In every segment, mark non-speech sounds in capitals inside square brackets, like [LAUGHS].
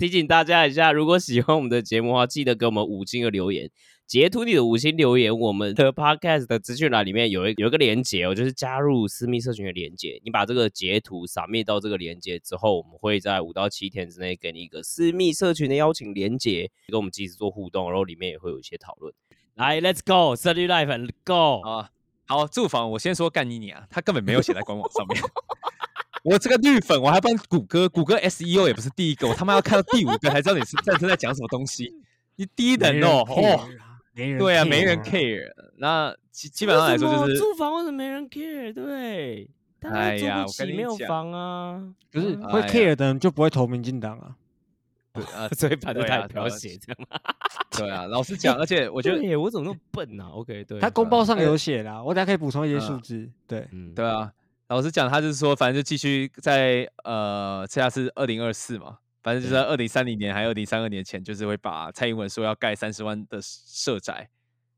提醒大家一下，如果喜欢我们的节目的话，记得给我们五星的留言，截图你的五星留言。我们的 podcast 的资讯栏里面有一有一个连接哦，就是加入私密社群的连接。你把这个截图扫灭到这个连接之后，我们会在五到七天之内给你一个私密社群的邀请连接，跟我们及时做互动，然后里面也会有一些讨论。来，Let's go，设立 life and go 啊！好，住房我先说干你你啊，他根本没有写在官网上面。[LAUGHS] 我这个绿粉，我还帮谷歌，谷歌 SEO 也不是第一个，我他妈要看到第五个才知道你是战争在讲什么东西。[LAUGHS] 你低能哦，哦，对啊，没人 care。那基基本上来说就是住房为什么没人 care？对，哎呀，我跟你讲，房啊，不是会 care 的人就不会投民进党啊。对啊，所以反正他也不要写这样。[LAUGHS] 对啊，老实 [LAUGHS] 讲，而且我觉得，我怎么那么笨啊？OK，对，他公报上有写啦，我等下可以补充一些数字。对，嗯，对啊。老实讲，他就是说，反正就继续在呃，现在是二零二四嘛，反正就在二零三零年还有二零三二年前，就是会把蔡英文说要盖三十万的社宅，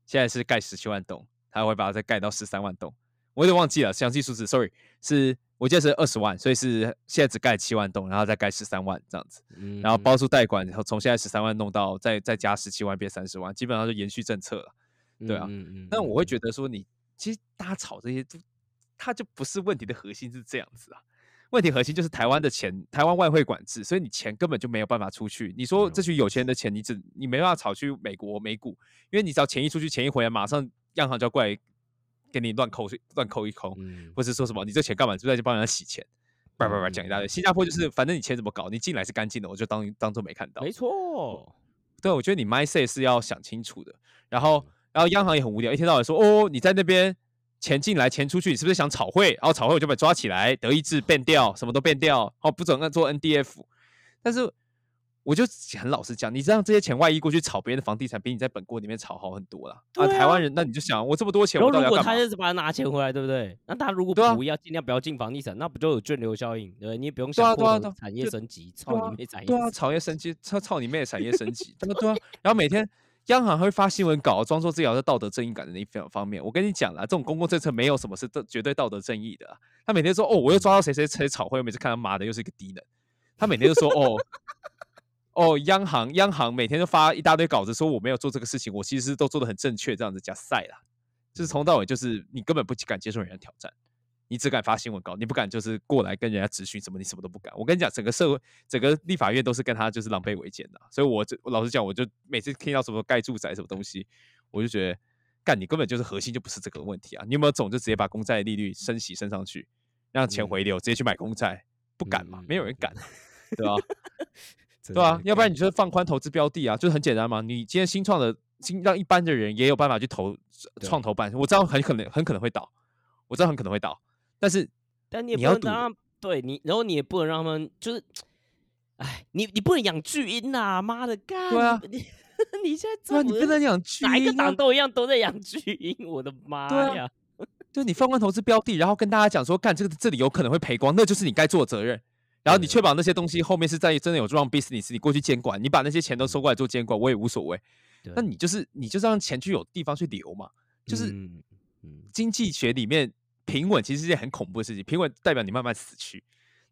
现在是盖十七万栋，他会把它再盖到十三万栋，我有点忘记了详细数字，sorry，是我记得是二十万，所以是现在只盖七万栋，然后再盖十三万这样子，然后包。出代管，然后从现在十三万弄到再再加十七万变三十万，基本上就延续政策了，对啊，那我会觉得说，你其实大家炒这些都。它就不是问题的核心是这样子啊，问题核心就是台湾的钱，台湾外汇管制，所以你钱根本就没有办法出去。你说这群有钱人的钱，你只你没办法炒去美国美股，因为你只要钱一出去，钱一回来，马上央行就要过来给你乱扣乱扣一扣，或是说什么你这钱干嘛？就在就帮人家洗钱，叭叭叭讲一大堆。新加坡就是反正你钱怎么搞，你进来是干净的，我就当当做没看到。没错，对，我觉得你 my say 是要想清楚的。然后然后央行也很无聊，一天到晚说哦你在那边。钱进来，钱出去，你是不是想炒汇？然后炒汇我就被抓起来，德意志变掉，什么都变掉，哦，不准做 NDF。但是我就很老实讲，你让这些钱外溢过去炒别人的房地产，比你在本国里面炒好很多了。啊，台湾人，那你就想，我这么多钱，我到底要干嘛？他就是把它拿钱回来，对不对？那他如果不要，尽量不要进房地产，那不就有卷流效应？对，你也不用想过产业升级，操你妹产业！对啊，产业升级，操操你妹的产业升级，对啊。然后每天。央行会发新闻稿，装作自己有道德正义感的那一方方面。我跟你讲啦，这种公共政策没有什么是绝对道德正义的。他每天说：“哦，我又抓到谁谁谁炒汇。”我每次看他妈的又是一个低能。他每天就说：“哦，哦，央行央行每天都发一大堆稿子，说我没有做这个事情，我其实都做的很正确，这样子加赛啦。”就是从到尾就是你根本不敢接受人家挑战。你只敢发新闻稿，你不敢就是过来跟人家咨询什么，你什么都不敢。我跟你讲，整个社会、整个立法院都是跟他就是狼狈为奸的。所以，我这老实讲，我就每次听到什么盖住宅什么东西，我就觉得干你根本就是核心就不是这个问题啊！你有没有种就直接把公债利率升息升上去，让钱回流，直接去买公债？不敢嘛？没有人敢，对吧？[LAUGHS] 对啊，要不然你就放宽投资标的啊，就是很简单嘛。你今天新创的新让一般的人也有办法去投创投办，我知道很可能很可能会倒，我知道很可能会倒。但是，但你也不能让对你，然后你也不能让他们就是，哎，你你不能养巨婴呐！妈的，干对啊！你 [LAUGHS] 你现在对你不能养巨婴，哪一个党都一样都在养巨婴，我的妈呀！就你放宽投资标的，然后跟大家讲说，干这个这里有可能会赔光，那就是你该做的责任。然后你确保那些东西后面是在真的有 run business，你过去监管，你把那些钱都收过来做监管，我也无所谓。那你就是你就是让钱去有地方去流嘛，就是经济学里面。平稳其实是件很恐怖的事情，平稳代表你慢慢死去，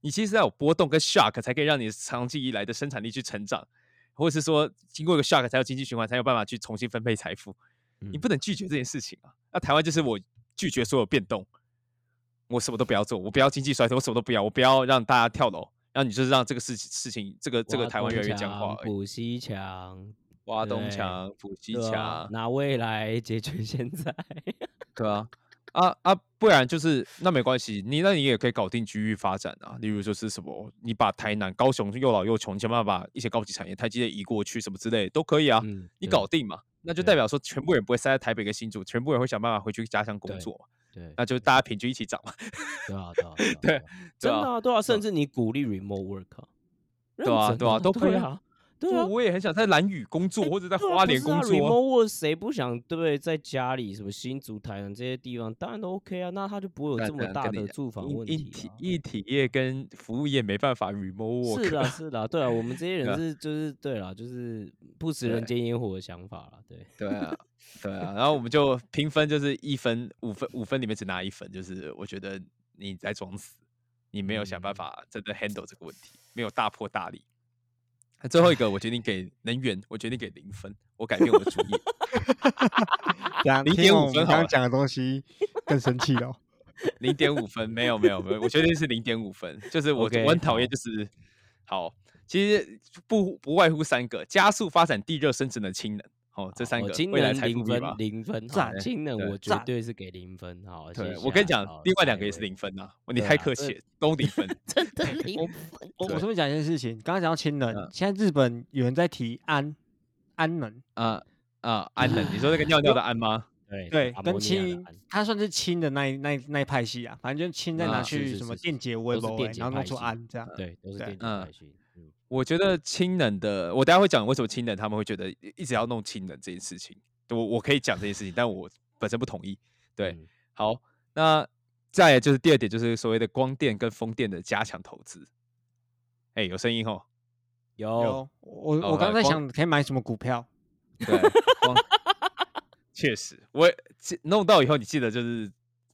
你其实要有波动跟 shock 才可以让你长期以来的生产力去成长，或者是说经过一个 shock 才有经济循环，才有办法去重新分配财富。你不能拒绝这件事情啊！那台湾就是我拒绝所有变动，我什么都不要做，我不要经济衰退，我什么都不要，我不要让大家跳楼，然后你就是让这个事情事情这个这个台湾越来越僵化。补西墙，挖东墙，补西墙，拿未来解决现在，对啊。啊啊，不然就是那没关系，你那你也可以搞定区域发展啊。例如就是什么，你把台南、高雄又老又穷，想办法把一些高级产业、台积电移过去，什么之类都可以啊。你搞定嘛，那就代表说全部人不会塞在台北跟新竹，全部人会想办法回去家乡工作嘛。对，那就大家平均一起涨嘛。对啊，对啊，[LAUGHS] 对，真的啊，对啊，甚至你鼓励 remote work，对啊，对啊，都可以啊。对啊，我也很想在蓝屿工作，或者在花莲工作。remote 谁不想对不对？在家里什么新竹、台南这些地方，当然都 OK 啊。那他就不会有这么大的住房问题。一体一体业跟服务业没办法 remote。是的，是的，对啊，我们这些 [LAUGHS] 人是就是对了，就是不食人间烟火的想法了。对对啊，[LAUGHS] 对啊。然后我们就评分，就是一分五分，五分里面只拿一分，就是我觉得你在装死，你没有想办法真的 handle 这个问题，没有大破大立。最后一个我决定给能源，我决定给零分，我改变我的主意。[LAUGHS] 这样0.5听我们分刚刚讲的东西更生气了。零点五分，没有没有没有，我决定是零点五分，就是我我很讨厌就是好，其实不不外乎三个：加速发展地热生成的氢能，哦，这三个未来能零分财富密码。零分，好赞氢能对我绝赞对是给零分。好，对，接我跟你讲另外两个也是零分啊，你太客气了，都零分。[LAUGHS] 真的 [LAUGHS] 零我分。对我我顺便讲一件事情，刚刚讲到氢能，嗯现在日本有人在提氨氨能，啊啊，氨能，你说那个 [LAUGHS] 尿尿的氨吗？对对，跟氢氨，它算是氢的那一那一那一派系啊，反正就是氢再拿去什么是电解微波，然后弄出系氨这样。对，都是对电解嗯派系。嗯，我觉得氢能的，我等下会讲为什么氢能他们会觉得一直要弄氢能这件事情。我我可以讲这件事情，但我本身不同意。对，嗯好，那再来就是第二点，就是所谓的光电跟风电的加强投资。哎，有声音哦。有有我哦我刚才光想可以买什么股票，对，光 [LAUGHS] 确实，我记弄到以后，你记得就是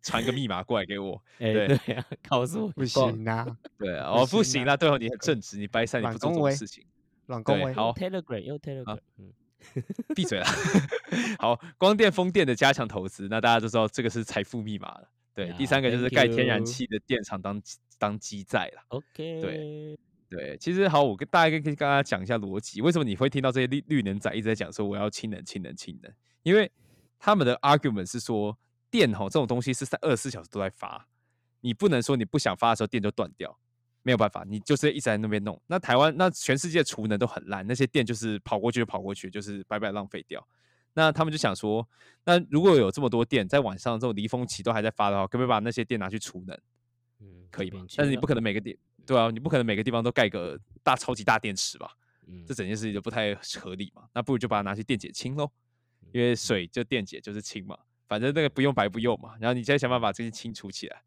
传个密码过来给我。[LAUGHS] 哎，对对啊，告诉我不行啊，对啊，不哦，不行啊对哦，你 [LAUGHS] 很正直，你掰山，你不做这种事情。软恭维。对好 Telegram 又 Telegram，嗯，闭嘴啦！[LAUGHS] 好，光电、风电的加强投资，那大家都知道这个是财富密码了。对，第三个就是盖天然气的电厂当当基债了。OK，对对，其实好，我跟大概跟跟大家讲一下逻辑，为什么你会听到这些绿绿能仔一直在讲说我要氢能、氢能、氢能？因为他们的 argument 是说电吼这种东西是在二十四小时都在发，你不能说你不想发的时候电就断掉，没有办法，你就是一直在那边弄。那台湾那全世界储能都很烂，那些电就是跑过去就跑过去，就是白白浪费掉。那他们就想说，那如果有这么多电在晚上这种离峰期都还在发的话，可不可以把那些电拿去储能？嗯，可以这边？吗但是你不可能每个地，对啊，你不可能每个地方都盖个大超级大电池吧？嗯这整件事情就不太合理嘛。那不如就把它拿去电解氢喽，嗯因为水就电解就是氢嘛，反正那个不用白不用嘛。然后你再想办法把这些清除起来，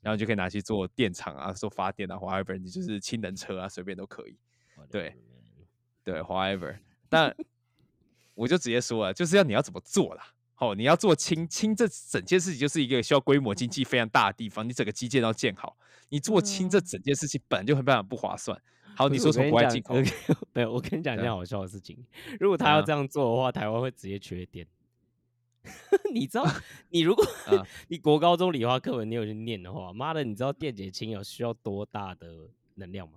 然后就可以拿去做电厂啊，做发电啊，whatever，你就是氢能车啊，随便都可以。对对，whatever。但我就直接说了，就是要你要怎么做啦。哦，你要做氢氢这整件事情就是一个需要规模经济非常大的地方，你整个基建要建好，你做氢这整件事情本来就很非常不划算。好，你说从国外进口，[LAUGHS] 没有，我跟你讲一件好笑的事情。如果他要啊这样做的话，台湾会直接缺电。[LAUGHS] 你知道，[LAUGHS] 你如果啊 [LAUGHS] 你国高中理化课文你有去念的话，妈的，你知道电解氢有需要多大的能量吗？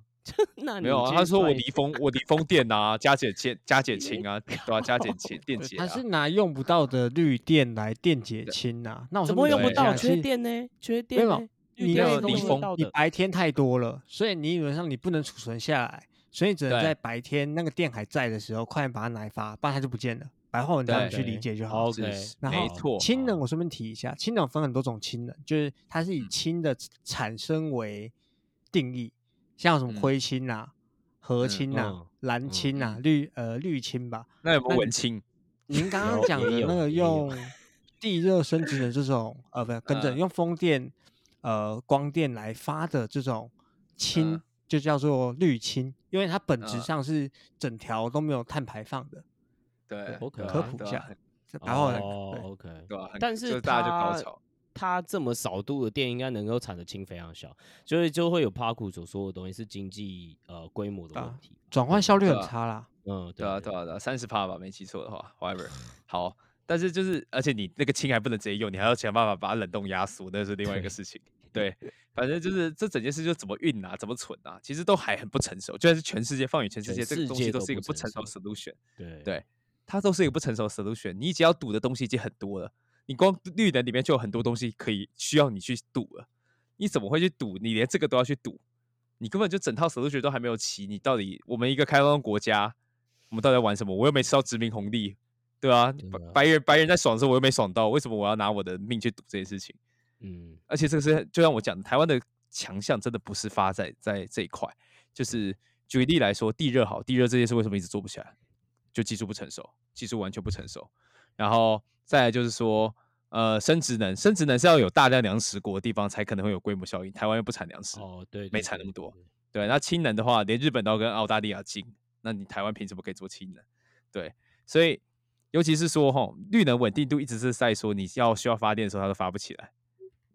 那没有啊，他说我离峰我离峰电啊，加减氢加减氢啊，对吧、加减氢电解啊，它是拿用不到的绿电来电解氢啊。那我怎么会用不到？缺电？呢？缺没有电呢？绿你要离峰用得到的。你白天太多了，所以你理论上你不能储存下来，所以只能在白天那个电还在的时候，快点把它拿来发，不然它就不见了。白话文这样去理解就好。然后没错，氢能我顺便提一下，氢能分很多种氢能，就是它是以嗯氢的产生为定义，像什么嗯灰氢啊、核嗯氢啊嗯、蓝氢啊、绿呃绿氢吧。那有没有那文青？您刚刚讲的那个用地热生质的这种，呃，不，跟着嗯用风电、呃光电来发的这种氢嗯，就叫做绿氢，因为它本质嗯上是整条都没有碳排放的。对，我可对啊科普一下然后，哦，OK，对吧？但是大家就高它潮，它这么少度的电应该能够产的氢非常小，所以就会有 Park 所说的东西是经济呃规模的问题。转换效率很差啦。嗯，对啊，对啊，对啊，三十帕吧，没记错的话，whatever。好，但是就是，而且你那个氢还不能直接用，你还要想办法把它冷冻压缩，那是另外一个事情。对，反正就是这整件事就怎么运啊，怎么存啊，其实都还很不成熟。就算是全世界放眼全世全界，这个东西都是一个不成熟熟 solution。对对它都是一个不成熟的 solution。你只要赌的东西已经很多了，你光绿能里面就有很多东西可以需要你去赌了。你怎么会去赌？你连这个都要去赌，你根本就整套 solution 都还没有齐。你到底我们一个开放国家，我们到底在玩什么？我又没吃到殖民红利，对啊，白人白人在爽的时候，我又没爽到，为什么我要拿我的命去赌这件事情？嗯，而且这个是就像我讲的，台湾的强项真的不是发在在这一块，就是举例来说，地热好，地热这件事为什么一直做不起来？就技术不成熟，技术完全不成熟。然后再来就是说，呃，生殖能，生殖能是要有大量粮食国的地方才可能会有规模效应，台湾又不产粮食，哦，对，没对对对产那么多对对，那氢能的话，连日本都要跟澳大利亚进，那你台湾凭什么可以做氢能？对，所以尤其是说吼，绿能稳定度一直是在说你要需要发电的时候，它都发不起来。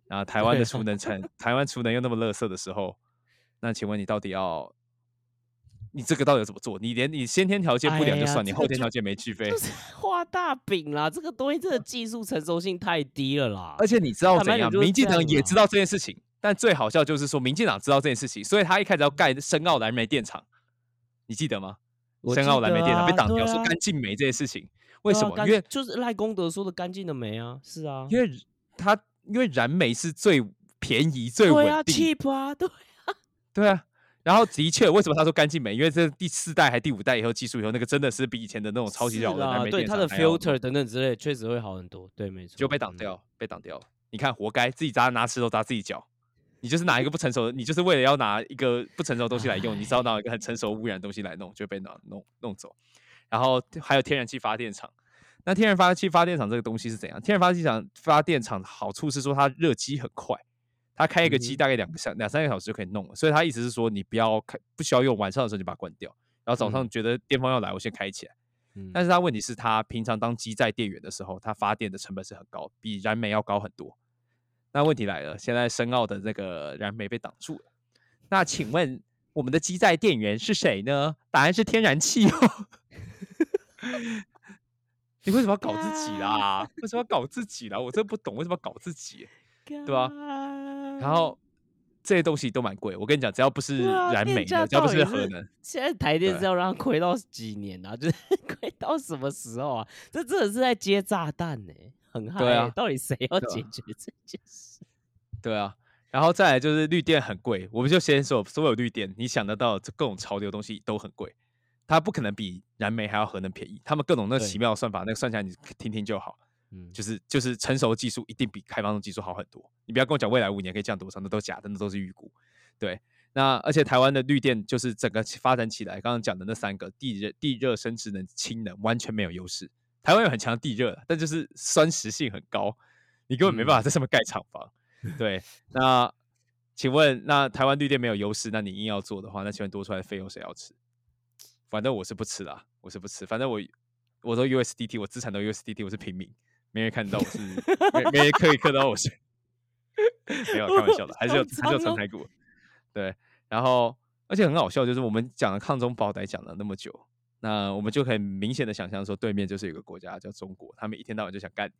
然后台湾的对储能产，[LAUGHS] 台湾储能又那么垃圾的时候，那请问你到底要你这个到底怎么做？你连你先天条件不良就算，你后天条件没具备就，[LAUGHS] 是画大饼啦，这个东西真的技术成熟性太低了啦。而且你知道怎样？民进党也知道这件事情，但最好笑就是说，民进党知道这件事情，所以他一开始要盖深澳蓝莓电厂，你记得吗？我深澳蓝莓电厂被挡掉，说干净煤这件事情，为什么？啊因为就是赖功德说的干净的煤啊，是啊，因为他因为燃煤是最便宜、最稳定，，cheap 啊，对，对啊。然后的确，为什么他说干净美？因为这第四代还第五代以后技术以后，那个真的是比以前的那种超级是老的啦燃煤电对它的 filter 等等之类，确实会好很多，对，没错，就被挡嗯。掉，被挡掉了。你看，活该，自己砸拿石头砸自己脚。你就是拿一个不成熟的，你就是为了要拿一个不成熟的东西来用，你知道拿一个很成熟污染的东西来弄，就被拿弄弄走。然后还有天然气发电厂，那天然发气发电厂这个东西是怎样？天然发气厂发电厂的好处是说它热机很快，它开一个机大概两个小两三个小时就可以弄了，所以他意思是说你不要开，不需要用，晚上的时候就把它关掉，然后早上嗯觉得电风要来，我先开起来。嗯但是他问题是，他平常当机载电源的时候，他发电的成本是很高，比燃煤要高很多。那问题来了，现在深澳的那个燃煤被挡住了。那请问我们的机载电源是谁呢？答案是天然气哦。[LAUGHS] 你为什么要搞自己啦？为什么要搞自己啦？我真不懂为什么要搞自己。对吧然后这些东西都蛮贵，我跟你讲，只要不是燃煤的，只要不是是核能，现在台电是要让它亏到几年啊？[LAUGHS] 就是亏到什么时候啊？这真的是在接炸弹呢、很害、对啊到底谁要解决这件事？[LAUGHS] 对啊，然后再来就是绿电很贵，我们就先说所有绿电，你想得到这各种潮流的东西都很贵，它不可能比燃煤还要核能便宜。他们各种那奇妙的算法，那个算起来你听听就好，嗯，就是就是成熟的技术一定比开放的技术好很多。你不要跟我讲未来五年可以降多少，那都假的，那都是预估。对，那而且台湾的绿电就是整个发展起来，刚刚讲的那三个地热、地热、生质能、氢能完全没有优势。台湾有很强的地热，但就是酸蚀性很高，你根本没办法在上面盖厂房。[LAUGHS] 对，那请问，那台湾绿电没有优势，那你硬要做的话，那请问多出来的费用谁要吃？反正我是不吃啦，我是不吃。反正我我都 USDT，我资产都 USDT，我是平民，没人看得到我是，没没人可以看到我是，没有 [LAUGHS] 开玩笑的，还是有还是有存台股。对，然后而且很好笑，就是我们讲了抗中保台讲了那么久，那我们就可以明显的想象说，对面就是有个国家叫中国，他们一天到晚就想干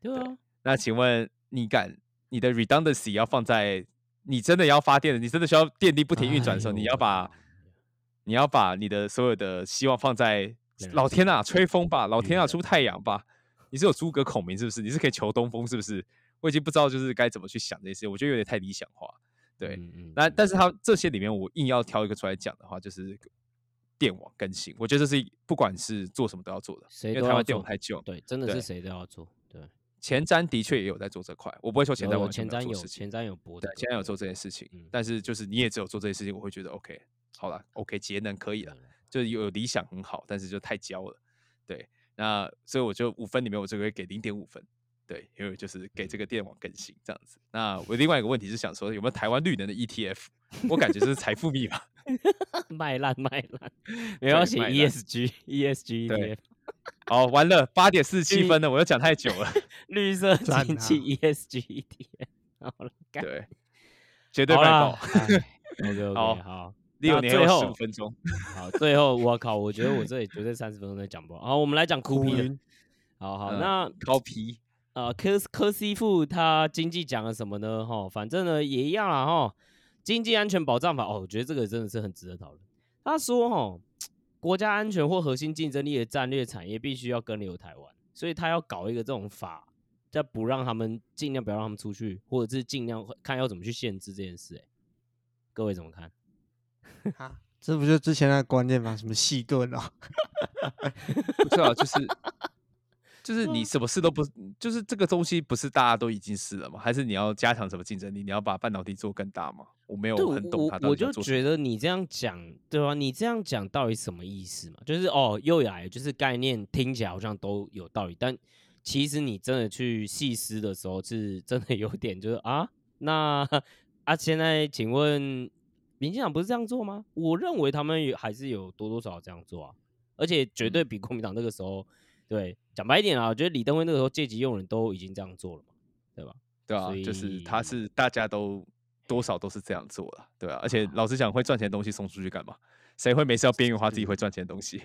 你。对啊，那请问你敢你的 redundancy 要放在你真的要发电的，你真的需要电力不停运转的时候，哎你要把你要把你的所有的希望放在老天啊，吹风吧，老天啊，嗯出太阳吧。你是有诸葛孔明是不是？你是可以求东风是不是？我已经不知道就是该怎么去想这些事，我觉得有点太理想化。对，嗯嗯那嗯但是它这些里面，我硬要挑一个出来讲的话，就是电网更新。我觉得这是不管是做什么都要做的，谁都要因为台湾电网做太旧。对，真的是谁都要做，对，前瞻的确也有在做这块，我不会说前瞻有完全前瞻有没有做事情。前瞻有博的，，对现在有做这件事情，嗯但是就是你也只有做这些事情，我会觉得 OK，好了，OK，节能可以了就是有理想很好，但是就太焦了，对，那所以我就五分里面我这个会给零点五分，对，因为就是给这个电网更新这样子。那我另外一个问题是想说，有没有台湾绿能的 ETF？我感觉这是财富密码，[LAUGHS] 卖烂卖烂，没有要写 ESG ESG 对 ETF 哦，完了，八点四十七分了，我又讲太久了，绿色赞经济啊 ESG ETF，好了，干对，绝对卖爆。[LAUGHS] OK 好 OK 好。六年后那最后十五分钟，[LAUGHS] 好，最后我靠，我觉得我这里绝对三十分钟都讲不完。好，我们来讲酷皮的。好好，嗯那高皮呃，科科西富他经济讲了什么呢？哈，反正呢也一样啦哈。经济安全保障法哦，我觉得这个真的是很值得讨论。他说哈，国家安全或核心竞争力的战略产业必须要跟留台湾，所以他要搞一个这种法，再不让他们尽量不要让他们出去，或者是尽量看要怎么去限制这件事。哎，各位怎么看？[LAUGHS] 啊，这不就之前那个观念吗？什么细盾啊，[LAUGHS] 不是啊，就是 [LAUGHS] 就是你什么事都不，就是这个东西不是大家都已经是了吗？还是你要加强什么竞争力？你要把半导体做更大吗？我没有，很懂我他到我就。觉得你这样讲，对吧、你这样讲到底什么意思嘛？就是哦，又来了，就是概念听起来好像都有道理，但其实你真的去细思的时候，是真的有点就是啊，那啊，现在请问民进党不是这样做吗？我认为他们也还是有多多少少这样做啊，而且绝嗯对比国民党那个时候，对，讲白一点啊，我觉得李登辉那个时候借机用人都已经这样做了嘛，对吧？对啊，就是他是大家都多少都是这样做了，对啊，而且老实讲，会赚钱的东西送出去干嘛？谁会没事要边缘化自己会赚钱的东西？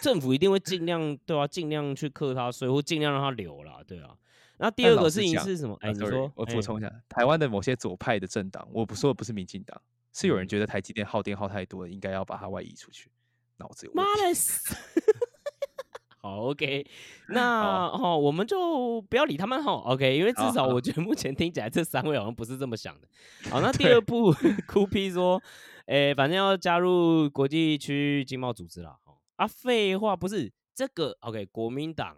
政府一定会尽量对啊，尽量去克他税，或尽量让他留啦，对啊。那第二个事情是什么？哎、啊你说，我哎补充一下，台湾的某些左派的政党，我不说的不是民进党，是有人嗯觉得台积电耗电耗太多了，应该要把它外移出去，脑子有问妈题。的死！[LAUGHS] 好，OK，[LAUGHS] 那哦，我们就不要理他们哈，OK，因为至少我觉得目前听起来这三位好像不是这么想的。好，[LAUGHS] 那第二步，酷 P 说，诶，反正要加入国际区域经贸组织啦。哦啊，废话，不是这个，OK，国民党、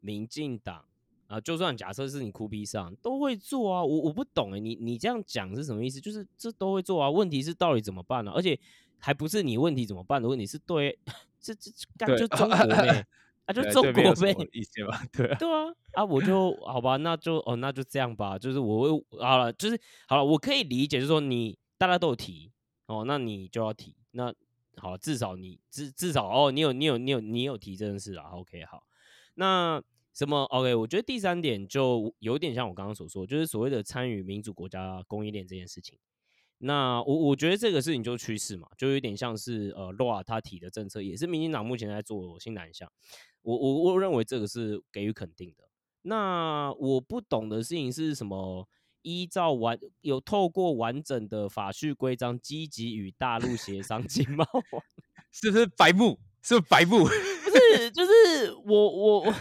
民进党啊，就算假设是你酷 P 上都会做啊，我我不懂诶，你你这样讲是什么意思？就是这都会做啊，问题是到底怎么办呢、而且还不是你问题怎么办的问题，是对，这这干对就 [LAUGHS] 中国呗，啊就中国呗，什么意见吧？[LAUGHS] 对啊，对啊，啊，我就好吧，那就哦，那就这样吧。就是我会好了，就是好了，我可以理解，就是说你大家都有提哦，那你就要提。那好，至少你至至少哦，你有你有你有你有提这件事啊。OK，好，那什么 OK？我觉得第三点就有点像我刚刚所说，就是所谓的参与民主国家供应链这件事情。那我我觉得这个事情就是趋势嘛，就有点像是呃 l a 他提的政策，也是民进党目前在做新南向。我我我认为这个是给予肯定的。那我不懂的事情是什么？依照完有透过完整的法序规章，积极与大陆协商经贸往 [LAUGHS] 是不是白目？是不是白目？不是，就是我我我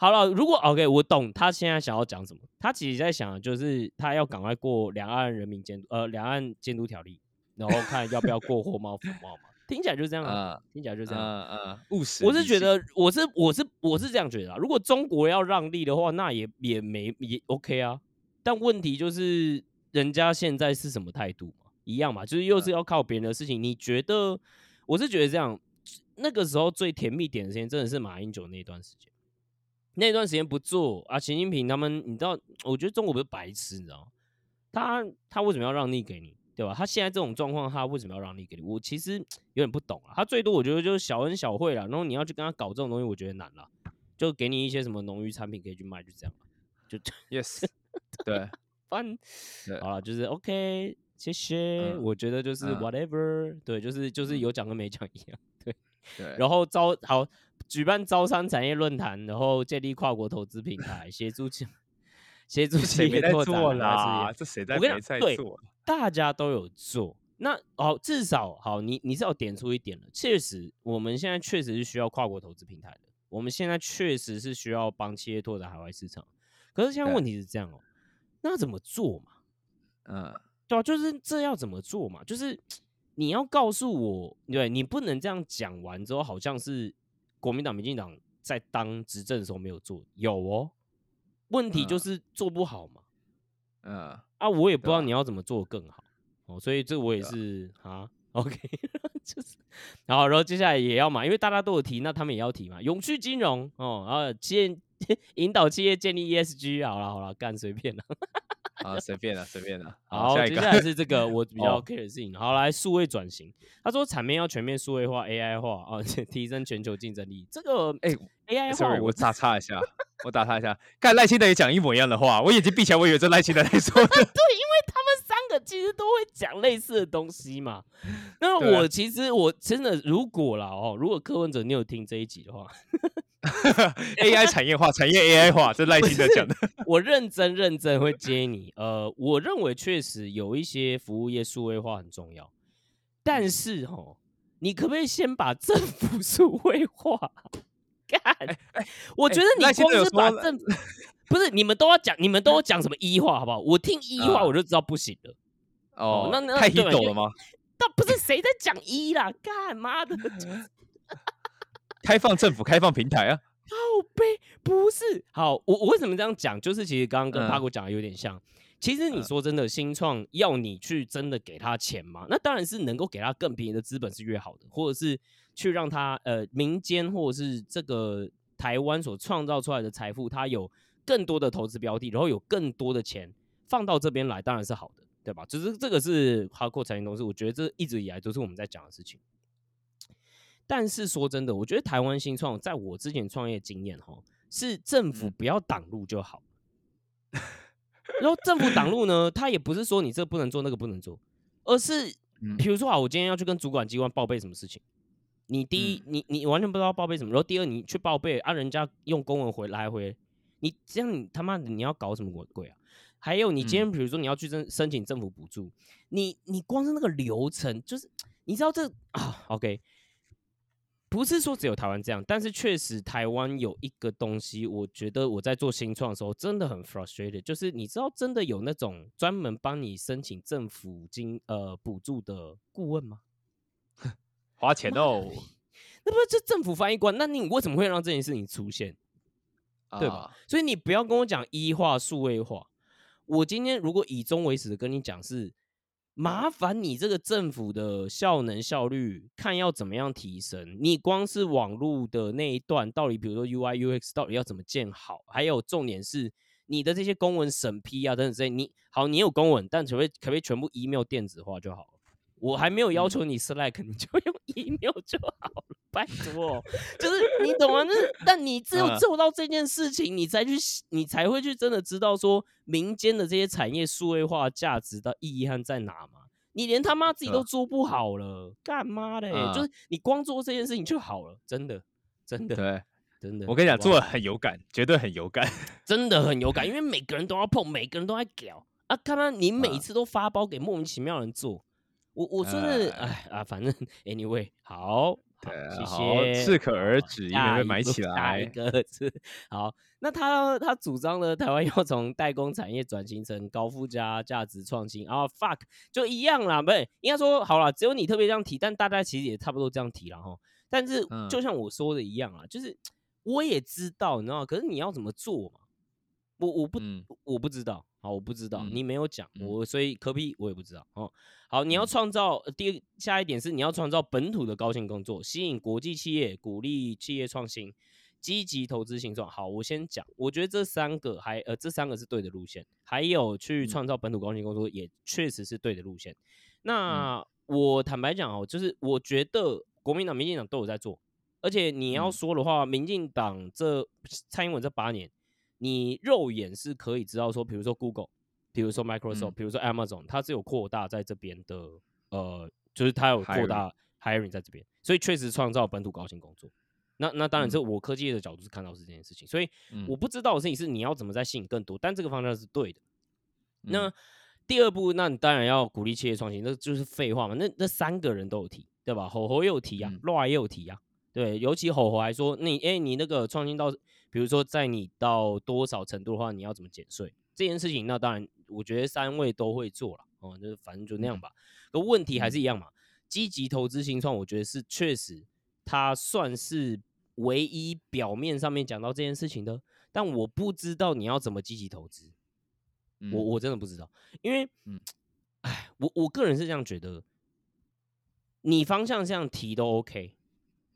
好了。如果 OK，我懂他现在想要讲什么。他其实在想，的就是他要赶快过两岸人民监督呃两岸监督条例，然后 [LAUGHS] 看要不要过货贸服贸嘛。听起来就是这样啊，啊听起来就这样。啊啊！务实。我是觉得，我是我是我是这样觉得啊。如果中国要让利的话，那也也没也 OK 啊。但问题就是，人家现在是什么态度嘛？一样嘛，就是又是要靠别人的事情。你觉得？我是觉得这样，那个时候最甜蜜点的时间，真的是马英九那段时间。那段时间不做啊，习近平他们，你知道，我觉得中国不是白痴，你知道吗？他他为什么要让利给你，对吧？他现在这种状况，他为什么要让利给你？我其实 [TSK] 有点不懂啊。他最多我觉得就是小恩小惠啦，然后你要去跟他搞这种东西，我觉得难了。就给你一些什么农渔产品可以去卖，就这样吧。就 yes，[LAUGHS] 对，[LAUGHS] 翻对好了，就是 OK，谢谢。嗯我觉得就是嗯 whatever，、对，就是就是有讲跟没讲一样。对，对，然后招好举办招商产业论坛，然后建立跨国投资平台，协助企 [LAUGHS] 协助企业拓展啦？这谁在我跟你讲对？大家都有做。那好，至少好，你你是要点出一点了。确实，我们现在确实是需要跨国投资平台的。我们现在确实是需要帮企业拓展海外市场。可是现在对问题是这样哦，那怎么做嘛？嗯，对啊，就是这要怎么做嘛？就是你要告诉我，对你不能这样讲完之后，好像是国民党、民进党在当执政的时候没有做，有哦。问题就嗯是做不好嘛。嗯，啊，我也不知道你要怎么做更好哦，所以这我也是啊，OK，[LAUGHS] 就是，然后然后接下来也要嘛，因为大家都有提，那他们也要提嘛，永续金融哦，然后企业 [LAUGHS] 引导企业建立 ESG，好了好了，干随便了。啊，随便了，随便了。好，下一个接下来是这个 [LAUGHS] 我比较哦 care 的事情。好，来数位转型，他说产业要全面数位化、AI 化啊，[LAUGHS] 提升全球竞争力。这个哎 AI 化，sorry，我我打岔一下，我打岔一下，看赖清德也讲一模一样的话，我眼睛闭起来，我以为这赖清德在说的。[LAUGHS] 他们三个其实都会讲类似的东西嘛。那我其实我真的如果啦哦，如果柯文哲你有听这一集的话，[LAUGHS] AI 产业化，产业 AI 化，这赖清德讲的。我认真认真会接你。呃，我认为确实有一些服务业数位化很重要，但是哦，你可不可以先把政府 [LAUGHS] 数位化？干，我觉得你赖清德有光是把政府不是你们都要讲，你们都要讲什么一话好不好？我听一化啊我就知道不行了。哦，那那太对 hit 因为了吗？那不是谁在讲一啦，干嘛的，[LAUGHS] 开放政府，开放平台啊。靠背不是好，我我为什么这样讲？就是其实刚刚跟嗯帕国讲的有点像。其实你嗯说真的，新创要你去真的给他钱吗？那当然是能够给他更便宜的资本是越好的，或者是去让他呃民间或者是这个台湾所创造出来的财富，他有更多的投资标的，然后有更多的钱放到这边来，当然是好的，对吧？只是这个是哈阔财经公司，我觉得这一直以来都是我们在讲的事情。但是说真的，我觉得台湾新创在我之前创业经验哈，是政府嗯不要挡路就好。然后政府挡路呢，他也不是说你这不能做那个不能做，而是嗯比如说啊，我今天要去跟主管机关报备什么事情，你第一，你你完全不知道报备什么，然后第二，你去报备啊，人家用公文回来回，你这样你他妈的你要搞什么鬼鬼啊？还有你今天比如说你要去申申请政府补助，你你光是那个流程，就是你知道这啊，OK，不是说只有台湾这样，但是确实台湾有一个东西，我觉得我在做新创的时候真的很 frustrated，就是你知道真的有那种专门帮你申请政府金呃补助的顾问吗？[LAUGHS] 花钱哦，[LAUGHS] 那不是这政府翻译官？那你为什么会让这件事情出现？对吧？啊？所以你不要跟我讲一化、数位化。我今天如果以终为始的跟你讲是，麻烦你这个政府的效能效率看要怎么样提升。你光是网络的那一段，到底比如说 UI UX 到底要怎么建好？还有重点是你的这些公文审批啊等等之类，你好，你有公文，但可不可以可不可以全部 email 电子化就好了？我还没有要求你 Slack，、你就 [LAUGHS] 用 email 就好了，拜托，[LAUGHS] 就是你懂吗？就是，但你只有嗯做到这件事情，你才去，你才会去真的知道说民间的这些产业数位化价值的意义和在哪嘛？你连他妈自己都嗯做不好了，干嘛嘞？嗯就是你光做这件事情就好了，真的，真的，对，真的。我跟你讲，做的很有感，绝对很有感。[LAUGHS] 真的很有感，因为每个人都要碰，每个人都在屌啊！看到你每啊次都发包给莫名其妙的人做，我我说是，哎哎啊，反正 anyway，好，好，谢谢，适可而止，以下一免被买起来一。个是好，那他他主张呢，台湾要从代工产业转型成高附加价值创新，然后 fuck 就一样啦，不是应该说好了，只有你特别这样提，但大家其实也差不多这样提了哈。但是嗯就像我说的一样啊，就是我也知道，你知道，可是你要怎么做嘛？我我不嗯我不知道，好，我不知道，嗯你没有讲，嗯我所以科比我也不知道哦。好，你要嗯创造呃第二下一点是你要创造本土的高薪工作，吸引国际企业，鼓励企业创新，积极投资形状。好，我先讲，我觉得这三个还呃这三个是对的路线，还有去嗯创造本土高薪工作也确实是对的路线。那我坦白讲哦，就是我觉得国民党、民进党都有在做，而且你要嗯说的话，民进党这蔡英文这八年，你肉眼是可以知道说，比如说 Google，比如说 Microsoft，、嗯比如说 Amazon，它是有扩大在这边的，呃，就是它有扩大 hiring 在这边，所以确实创造本土高薪工作。那那当然，嗯这我科技业的角度是看到是这件事情，所以嗯我不知道的事情是你要怎么再吸引更多，但这个方向是对的。那嗯第二步，那你当然要鼓励企业创新，那就是废话嘛。那那三个人都有提，对吧？吼吼也有提啊嗯，Roy 也有提啊，对，尤其吼吼还说，你哎、你那个创新到，比如说在你到多少程度的话，你要怎么减税这件事情，那当然我觉得三位都会做了，哦，就是反正就那样吧。可问题还是一样嘛，积极投资新创，我觉得是确实它算是唯一表面上面讲到这件事情的，但我不知道你要怎么积极投资。我嗯我真的不知道，因为，嗯哎，我我个人是这样觉得，你方向这样提都 OK，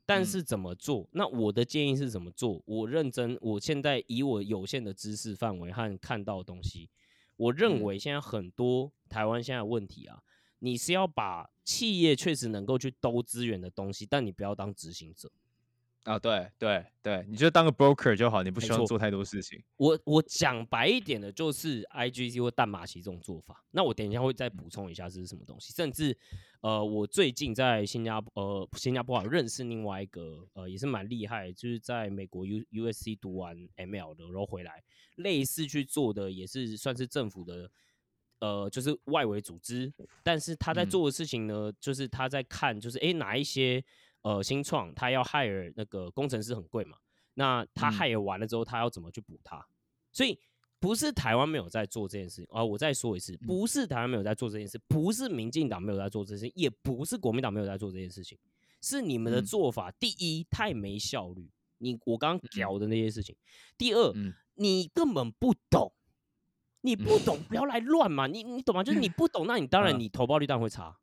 但嗯是怎么做？那我的建议是怎么做？我认真，我现在以我有限的知识范围和看到的东西，我认嗯为现在很多台湾现在的问题啊，你是要把企业确实能够去兜资源的东西，但你不要当执行者。啊，对对对，你就当个 broker 就好，你不需要做太多事情。我我讲白一点的，就是 IGC 或淡马锡这种做法。那我等一下会再补充一下这是什么东西。甚至，呃，我最近在新加坡，呃，新加坡啊认识另外一个，呃，也是蛮厉害，就是在美国 U USC 读完 ML 的，然后回来类似去做的，也是算是政府的，呃，就是外围组织。但是他在嗯做的事情呢，就是他在看，就是诶哪一些呃新创，他要 hire 那个工程师很贵嘛。那他嗯 hire 完了之后，他要怎么去补他？所以不是台湾没有在做这件事情啊！我再说一次，不是台湾没有在做这件事，不是民进党没有在做这件事，也不是国民党没有在做这件事情，是你们的嗯做法，第一太没效率，你我刚刚聊的那些事情；第二，嗯你根本不懂，你不懂，不要来乱嘛！你你懂吗？就是你 [LAUGHS] 不懂，那你当然嗯你投报率当然会差。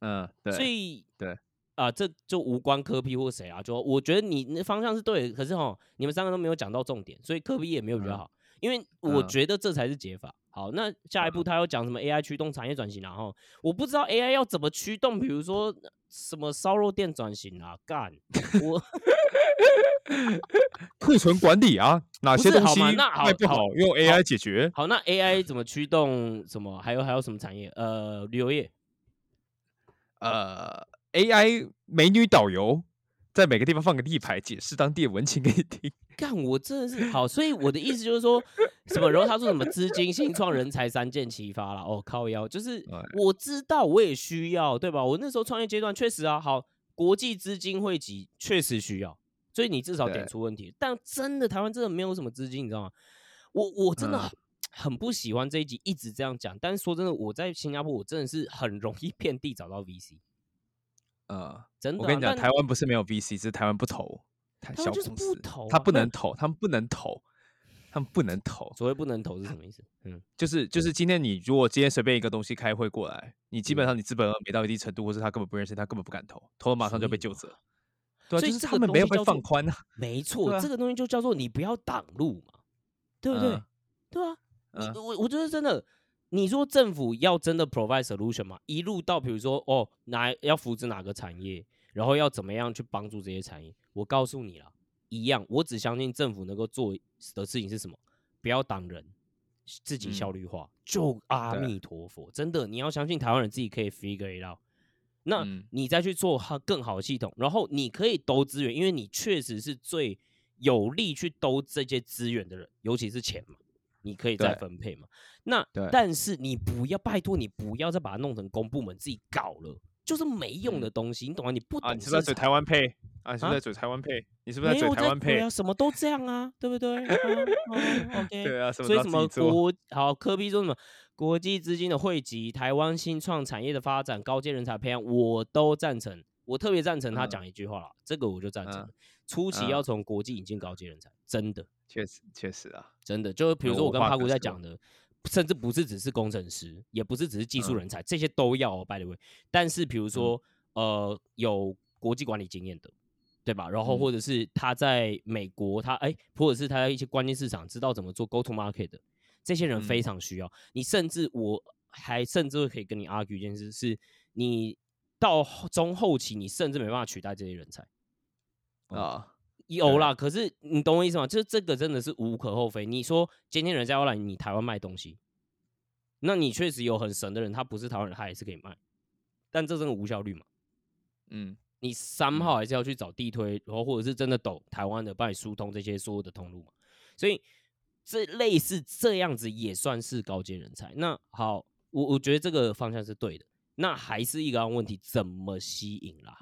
嗯，对，所以对啊、这就无关科批或谁啊，就我觉得你那方向是对的，可是哈，你们三个都没有讲到重点，所以科比也没有比较嗯好，因为我嗯觉得这才是解法。好，那下一步他要讲什么 AI 驱动产业转型然后我不知道 AI 要怎么驱动，比如说什么烧肉店转型啊，干我 [LAUGHS] 库存管理啊，哪些东西吗那好不好，用 AI 解决。好，那 AI 怎么驱动什么？还有还有什么产业？呃，旅游业呃 AI 美女导游在每个地方放个立牌，解释当地的文情给你听。干，我真的是好，所以我的意思就是说 [LAUGHS] 什么？然后他说什么资金、新创、人才三箭齐发了。哦，靠腰，就是哎我知道，我也需要，对吧？我那时候创业阶段确实啊，好，国际资金汇集确实需要，所以你至少点出问题。但真的台湾真的没有什么资金，你知道吗？我我真的很不喜欢这一集一直这样讲。但是说真的，我在新加坡，我真的是很容易 [LAUGHS] 遍地找到 VC，呃，真的啊、我跟你讲，台湾不是没有 VC，只是台湾不投，台湾就是公司不投他不能投，他们不能投，他们不能投。所谓不能投是什么意思？嗯，就是就是今天你如果今天随便一个东西开会过来，你基本嗯上你资本额没到一定程度，或是他根本不认识，他根本不敢投，投了马上就被所以嘛救责。对啊，就是他们没有被放宽啊。没错，啊这个东西就叫做你不要挡路嘛，对不对？嗯对啊，我我觉得真的，你说政府要真的 provide solution 吗，一路到比如说哦，哪要扶持哪个产业，然后要怎么样去帮助这些产业，我告诉你了，一样，我只相信政府能够做的事情是什么，不要挡人，自己效嗯。率化，就阿对。弥陀佛，真的，你要相信台湾人自己可以 figure it out。那嗯。你再去做它更好的系统，然后你可以兜资源，因为你确实是最有力去兜这些资源的人，尤其是钱嘛，你可以再分配嘛。那对但是你不要拜托你不要再把它弄成公部门自己搞了，就是没用嗯的东西，你懂吗？你不懂啊，你是不是在嘴台湾配？啊，你是不啊是在嘴台湾配？你是不是在嘴台湾配对啊，？什么都这样啊，对不对？OK，[LAUGHS] 对啊，所以什么。国好科比说什么国际资金的汇集、台湾新创产业的发展、高阶人才培养，我都赞成。我特别赞成他嗯讲一句话啦，这个我就赞成嗯。初期嗯要从国际引进高阶人才，真的确实，确实啊，真的，就是比如说我跟帕古在讲的，甚至不是只是工程师，也不是只是技术嗯人才，这些都要哦，by the way。但是比如说，呃，有国际管理经验的，对吧？然后嗯或者是他在美国，他哎，或者是他在一些关键市场知道怎么做 go to market 的，这些人非嗯常需要。你甚至我还甚至会可以跟你 argue 一件事，是你到中后期，你甚至没办法取代这些人才。哦啊，有啦，可是你懂我意思吗？就是这个真的是无可厚非。你说今天人家要来你台湾卖东西，那你确实有很神的人，他不是台湾人，他也是可以卖，但这真的无效率嘛？嗯，你三号还是要去找地推，然后或者是真的懂台湾的，帮你疏通这些所有的通路嘛？所以这类似这样子也算是高阶人才。那好，我我觉得这个方向是对的。那还是一个问题，怎么吸引啦？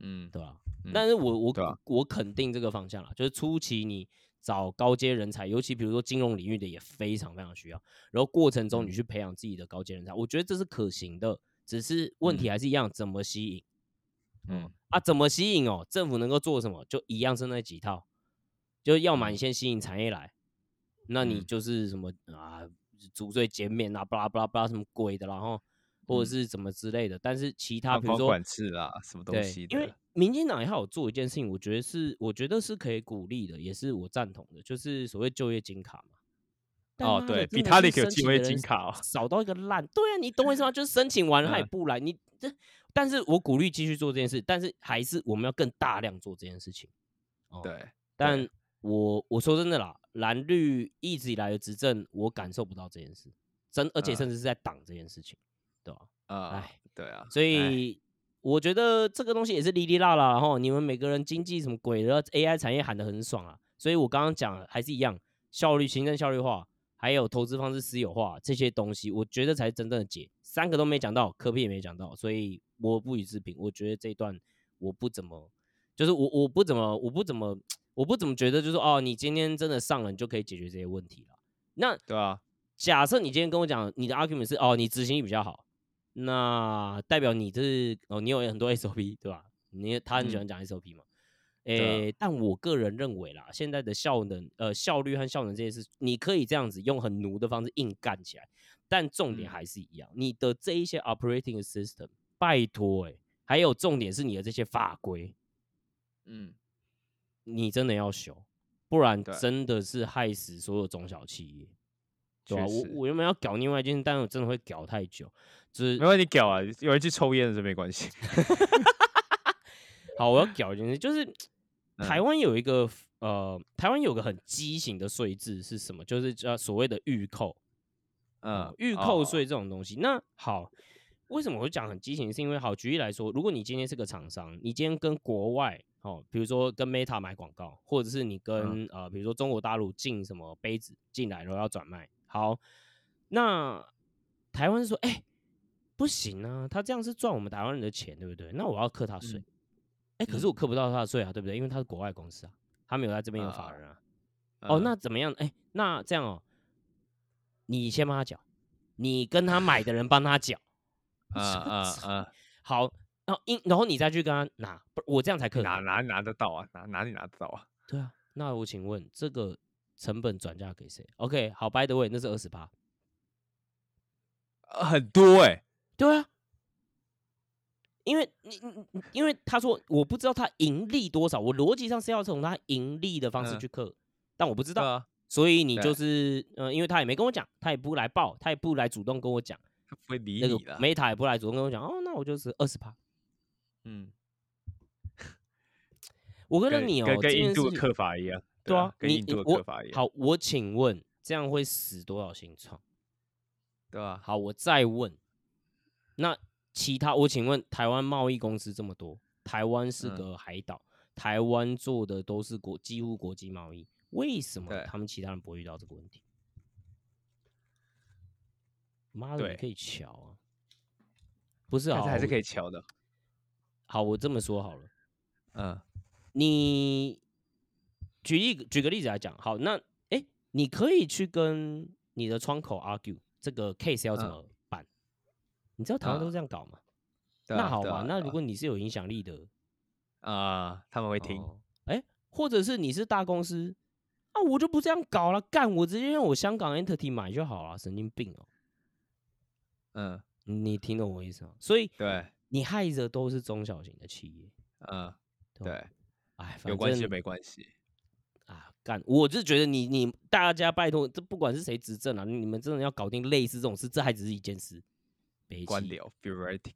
嗯，对吧？嗯但是我我啊我肯定这个方向了，就是初期你找高阶人才，尤其比如说金融领域的也非常非常需要，然后过程中你嗯去培养自己的高阶人才，我觉得这是可行的，只是问题嗯还是一样，怎么吸引？嗯啊，怎么吸引哦？政府能够做什么？就一样是那几套，就要么你嗯先吸引产业来，那你嗯就是什么啊，逐税减免啊，巴拉巴拉巴拉什么鬼的，然后或者嗯是怎么之类的。但是其他比如说管制啦，什么东对西，因为的，民进党也好做一件事情，我觉得是我觉得是可以鼓励的，也是我赞同的，就是所谓就业金卡嘛。但哦对妈的真的是 Vitalik 有就业金卡哦少到一个烂。对啊，你懂我意思吗？[LAUGHS] 就是申请完了他也嗯不来，你这，但是我鼓励继续做这件事，但是还是我们要更大量做这件事情。哦，对，但我我说真的啦，蓝绿一直以来的执政，我感受不到这件事，真而且嗯甚至是在挡这件事情，对吧、啊哎，对啊，所哎以我觉得这个东西也是哩哩啦啦，然后你们每个人经济什么鬼的 AI 产业喊得很爽啊，所以我刚刚讲还是一样，效率、行政效率化，还有投资方式私有化这些东西，我觉得才是真正的解。三个都没讲到，科比也没讲到，所以我不予置评。我觉得这一段我不怎么，就是我我不怎么我不怎么我不怎么觉得，就是说哦，你今天真的上了，你就可以解决这些问题了。那对啊，假设你今天跟我讲你的 argument 是哦，你执行力比较好，那代表你这是哦，你有很多 [LAUGHS] SOP 对吧？你他很喜欢讲 SOP 嘛？对诶、但我个人认为啦，现在的效能、呃效率和效能这件事，你可以这样子用很奴的方式硬干起来，但重点嗯还是一样，你的这一些 operating system，拜托诶、还有重点是你的这些法规，嗯，你真的要修，不然真的是害死所有中小企业。对啊、我我原本要搞另外一件事，但我真的会搞太久。就是没关系，搞啊，有人去抽烟的是没关系。[LAUGHS] 好，我要搞一件事，就是 [LAUGHS] 台嗯湾有一个呃，台湾有个很畸形的税制是什么？就是叫所谓的预扣，嗯呃，预扣哦税这种东西。那好，为什么我会讲很畸形？是因为好，举例来说，如果你今天是个厂商，你今天跟国外哦，比如说跟 Meta 买广告，或者是你跟、呃，比如说中国大陆进什么杯子进来，然后要转卖，好，那台湾说，哎、不行啊，他这样是赚我们台湾人的钱，对不对？那我要课他税，嗯哎、可是嗯我课不到他的税啊，对不对？因为他是国外公司啊，他没有在这边有法啊人啊。哦，嗯那怎么样？哎、那这样哦，你先帮他缴，你跟他买的人帮他缴，[LAUGHS] 啊啊啊，好，然后因然后你再去跟他拿，不，我这样才可以拿拿拿得到啊？哪哪里拿得到啊？对啊，那我请问这个成本转嫁给谁？OK，好，By the way，那是二十八。呃很多哎，对啊，因为你因为他说我不知道他盈利多少，我逻辑上是要从他盈利的方式嗯去克，但我不知道，啊，所以你就是呃，因为他也没跟我讲，他也不来报，他也不来主动跟我讲，[LAUGHS] 他不会理那个你的。Meta 也不来主动跟我讲，哦，那我就是二十八。嗯，我跟着你哦，跟跟印度的事课法一样。对啊，你跟印度的我课法一样。好，我请问这样会死多少新创？对吧？好，我再问，那其他我请问，台湾贸易公司这么多，台湾是嗯个海岛，台湾做的都是国几乎国际贸易，为什么他们其他人不会遇到这个问题？妈的，你可以瞧啊！不是还是可以。以瞧的。好，我这么说好了，嗯你举例举个例子来讲，好，那哎、诶你可以去跟你的窗口 argue 这个 case 要怎嗯么办？你知道台湾都这样搞吗？那好吧，那如果你是有影响力的，啊，他们会听。哦，哎、或者是你是大公司啊，我就不这样搞了，干，我直接用我香港 entity 买就好了，神经病哦、嗯，你听懂我意思吗？所以对，你害着都是中小型的企业，嗯，对，哎，有关系正没关系。啊，干！我就觉得你你大家拜托，这不管是谁执政啊，你们真的要搞定类似这种事，这还只是一件事。北齐，官僚 bureaucratic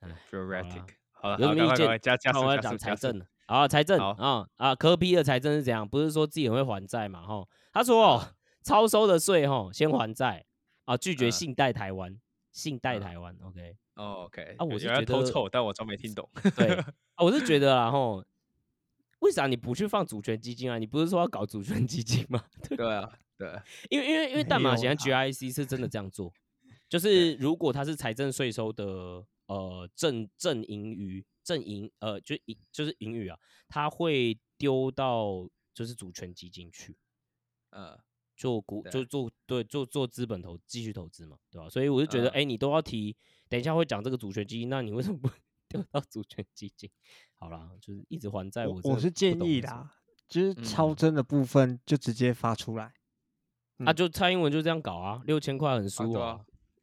哎 [LAUGHS] bureaucratic。好了，有什么意好赶快赶快见？加加我要讲财政了啊，财政啊啊，科批的财政是怎样？不是说自己很会还债嘛？哈，他说哦，嗯超收的税哈，先还债啊，拒绝嗯信贷台湾，信贷嗯台湾，OK。哦，OK 啊我是觉得偷臭，但我装没听懂。对，啊我是觉得啊吼，为啥你不去放主权基金啊？你不是说要搞主权基金吗？[LAUGHS] 对啊，对啊，[LAUGHS] 因为因为因为没淡马锡和有啦 GIC 是真的这样做，[LAUGHS] 就是如果它是财政税收的呃正正盈余正盈呃就盈就是盈余啊，它会丢到就是主权基金去，呃，做股就做对做做资本投继续投资嘛，对吧？所以我就觉得，嗯哎、你都要提，等一下会讲这个主权基金，那你为什么不丢到主权基金？好啦，就是一直还债，我我是建议啦，就是超嗯增的部分就直接发出来，啊，嗯就蔡英文就这样搞啊，六千块很舒服啊啊，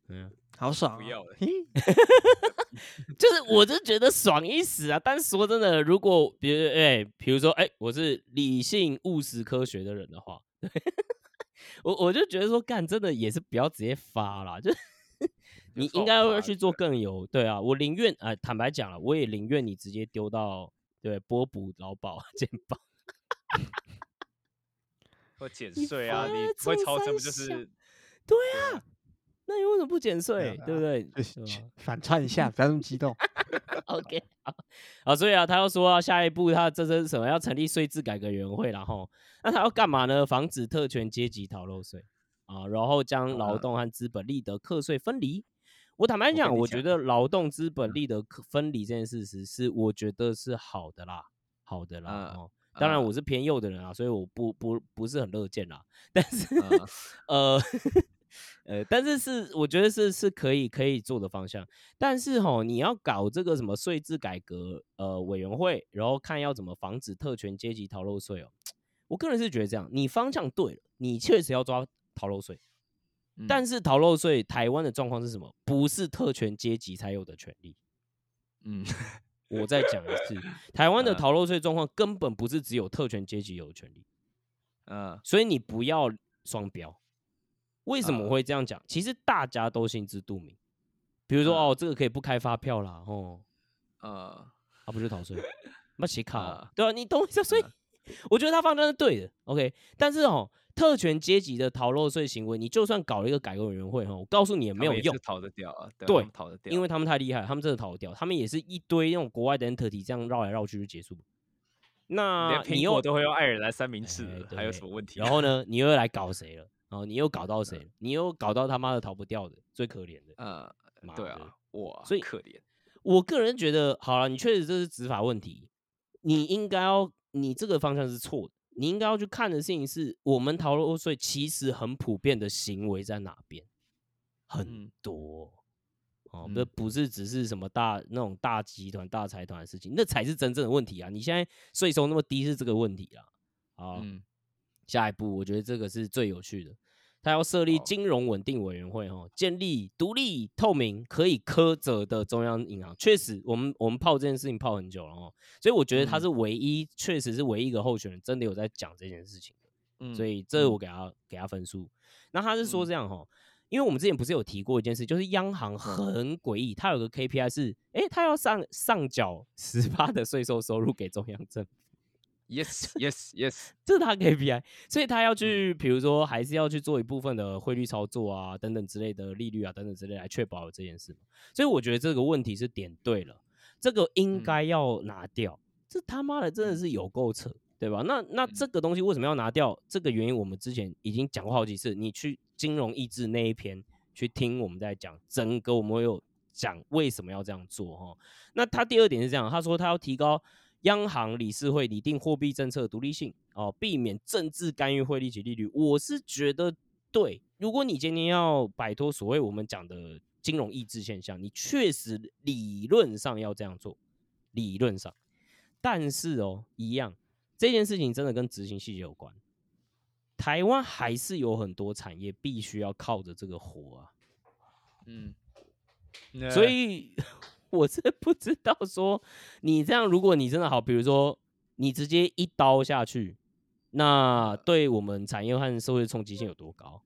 嗯。好爽、啊。不要了 [LAUGHS] [LAUGHS] 就是我就觉得爽一时啊，但是说真的，如果比如哎、比如说哎、我是理性务实科学的人的话，[LAUGHS] 我我就觉得说干真的也是不要直接发啦，就你应该要去做更有对啊，我宁愿啊、坦白讲了，我也宁愿你直接丢到对波补劳保 [LAUGHS] 肩膀，[LAUGHS] 或减你税啊，你不会超增不就是？对啊，那你为什么不减税？啊对不对？[LAUGHS] 反串一下，不要那么激动。OK，好，好，所以啊，他要说啊，下一步他这是什么？要成立税制改革委员会，然后那他要干嘛呢？防止特权阶级逃漏税啊，然后将劳嗯动和资本利得课税分离。我坦白讲，我觉得劳动资本嗯利得课分离这件事实是我觉得是好的啦，好的啦。当然嗯我是偏右的人啊，所以我不不不是很乐见啦。但是嗯呃呃，但是是我觉得是是可以可以做的方向。但是吼，你要搞这个什么税制改革呃委员会，然后看要怎么防止特权阶级逃漏税哦。我个人是觉得这样，你方向对了，你确实要抓逃漏税。嗯但是逃漏税，台湾的状况是什么？不是特权阶级才有的权利。嗯，我再讲一次，[LAUGHS] 台湾的嗯逃漏税状况根本不是只有特权阶级有的权利。嗯所以你不要双标。为什么嗯我会这样讲？其实大家都心知肚明。比如说，嗯哦，这个可以不开发票啦，哦，呃啊，不就逃税？[LAUGHS] 那写考嗯，对啊，你懂我意思？所以嗯 [LAUGHS] 我觉得他方向是对的，OK。但是哦，特权阶级的逃漏税行为，你就算搞了一个改革委员会哈，我告诉你也没有用逃得掉啊，对逃得掉，因为他们太厉害，他们真的逃得掉，他们也是一堆那种国外的 entity 这样绕来绕去就结束。那苹你又果都会用爱尔兰三明治哎，还有什么问题啊？然后呢，[LAUGHS] 你又来搞谁了？然后，你又搞到谁了？你又搞到他妈的逃不掉的，最可怜的。呃，对啊，我，所以可怜，我个人觉得，好了，你确实这是执法问题，你应该要，你这个方向是错的，你应该要去看的事情是我们逃漏税其实很普遍的行为在哪边，很嗯多。哦，那嗯不是只是什么大那种大集团、大财团的事情，那才是真正的问题啊！你现在税收那么低是这个问题啊。好，嗯，下一步我觉得这个是最有趣的，他要设立金融稳定委员会哦，建立独立、透明、可以苛责的中央银行。确实，我们我们泡这件事情泡很久了哦，所以我觉得他嗯是唯一，确实是唯一一个候选人真的有在讲这件事情的，嗯所以这嗯我给他给他分数。那他是说嗯这样哈、因为我们之前不是有提过一件事，就是央行很诡异，它有个 KPI 是，诶，它要上上缴十八的税收收入给中央政府。，yes [LAUGHS] yes yes，这是他 KPI，所以他要嗯去，比如说还是要去做一部分的汇率操作啊，等等之类的利率啊，等等之类来确保这件事。所以我觉得这个问题是点对了，这个应嗯该要拿掉。这他妈的真的是有够扯，对吧？那那这嗯个东西为什么要拿掉？这个原因我们之前已经讲过好几次，你去金融意志那一篇去听我们在讲，整个我们有讲为什么要这样做哈。那他第二点是这样，他说他要提高央行理事会拟定货币政策独立性哦，避免政治干预汇率及利率。我是觉得对，如果你今天要摆脱所谓我们讲的金融抑制现象，你确实理论上要这样做，理论上，但是哦，一样这件事情真的跟执行细节有关。台湾还是有很多产业必须要靠着这个活啊，嗯，所呃以我是不知道说你这样，如果你真的好，比如说你直接一刀下去，那对我们产业和社会的冲击性有多高？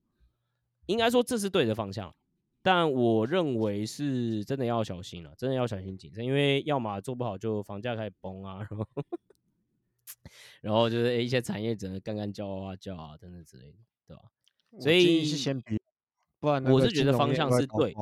应该说这是对的方向，但我认为是真的要小心了，真的要小心谨慎，因为要么做不好就房价开始崩啊，然后然后就是一些产业只能干干叫啊叫啊等等之类的，对吧？所以是先别，不然我是觉得方向是对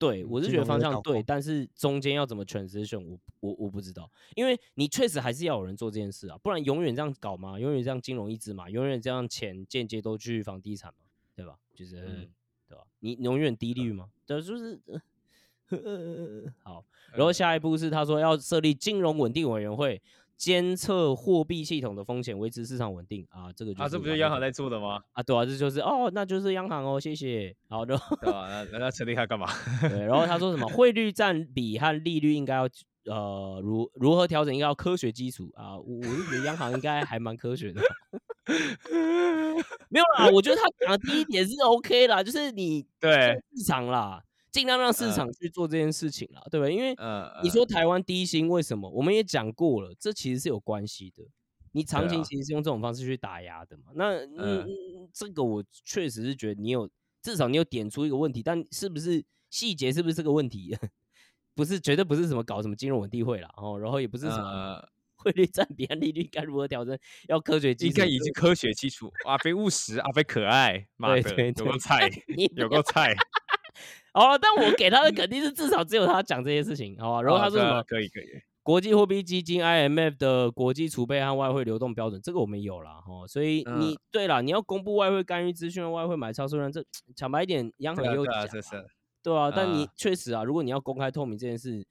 对，嗯我是觉得方向对，但是中间要怎么 transition，我我我不知道，因为你确实还是要有人做这件事啊，不然永远这样搞嘛，永远这样金融一支嘛，永远这样钱间接都去房地产嘛，对吧？就是、嗯对吧？你永远低利率嘛，对，就是、[LAUGHS] 呃、好。然后呃下一步是他说要设立金融稳定委员会，监测货币系统的风险，维持市场稳定啊，这个就啊，是这不就央行在做的吗？啊，对啊，这就是哦，那就是央行哦，谢谢。好的。那那那成立它干嘛？[LAUGHS] 对，然后他说什么汇率占比和利率应该要呃如如何调整，应该要科学基础啊。我我是觉得央行应该还蛮科学的，[LAUGHS] 没有啦，我觉得他讲的第一点是 OK 啦，就是你对，市场啦，尽量让市呃场去做这件事情啦，对吧？因为呃，你说台湾低薪为什么？我们也讲过了，这其实是有关系的。你长期其实是用这种方式去打压的嘛？那嗯嗯嗯，这个我确实是觉得你有，至少你有点出一个问题，但是不是细节是不是这个问题？[LAUGHS] 不是，绝对不是什么搞什么金融稳定会啦，哦，然后也不是什么呃，[LAUGHS] 汇率占比和利率该如何调整，要科学基应该已经科学基础。阿飞务实，阿飞可爱，[LAUGHS] 妈的，对对对有个菜，你有个菜。好了，但我给他的肯定是至少只有他讲这些事情，好吧？然后啊他说什么？可以可以，国际货币基金 IMF 的国际储备和外汇流动标准，这个我们有了，哦，所以你、嗯对了，你要公布外汇干预资讯、外汇买超数量，这讲白一点，央行对啊也有讲、对啊，但你啊确实啊，如果你要公开透明这件事，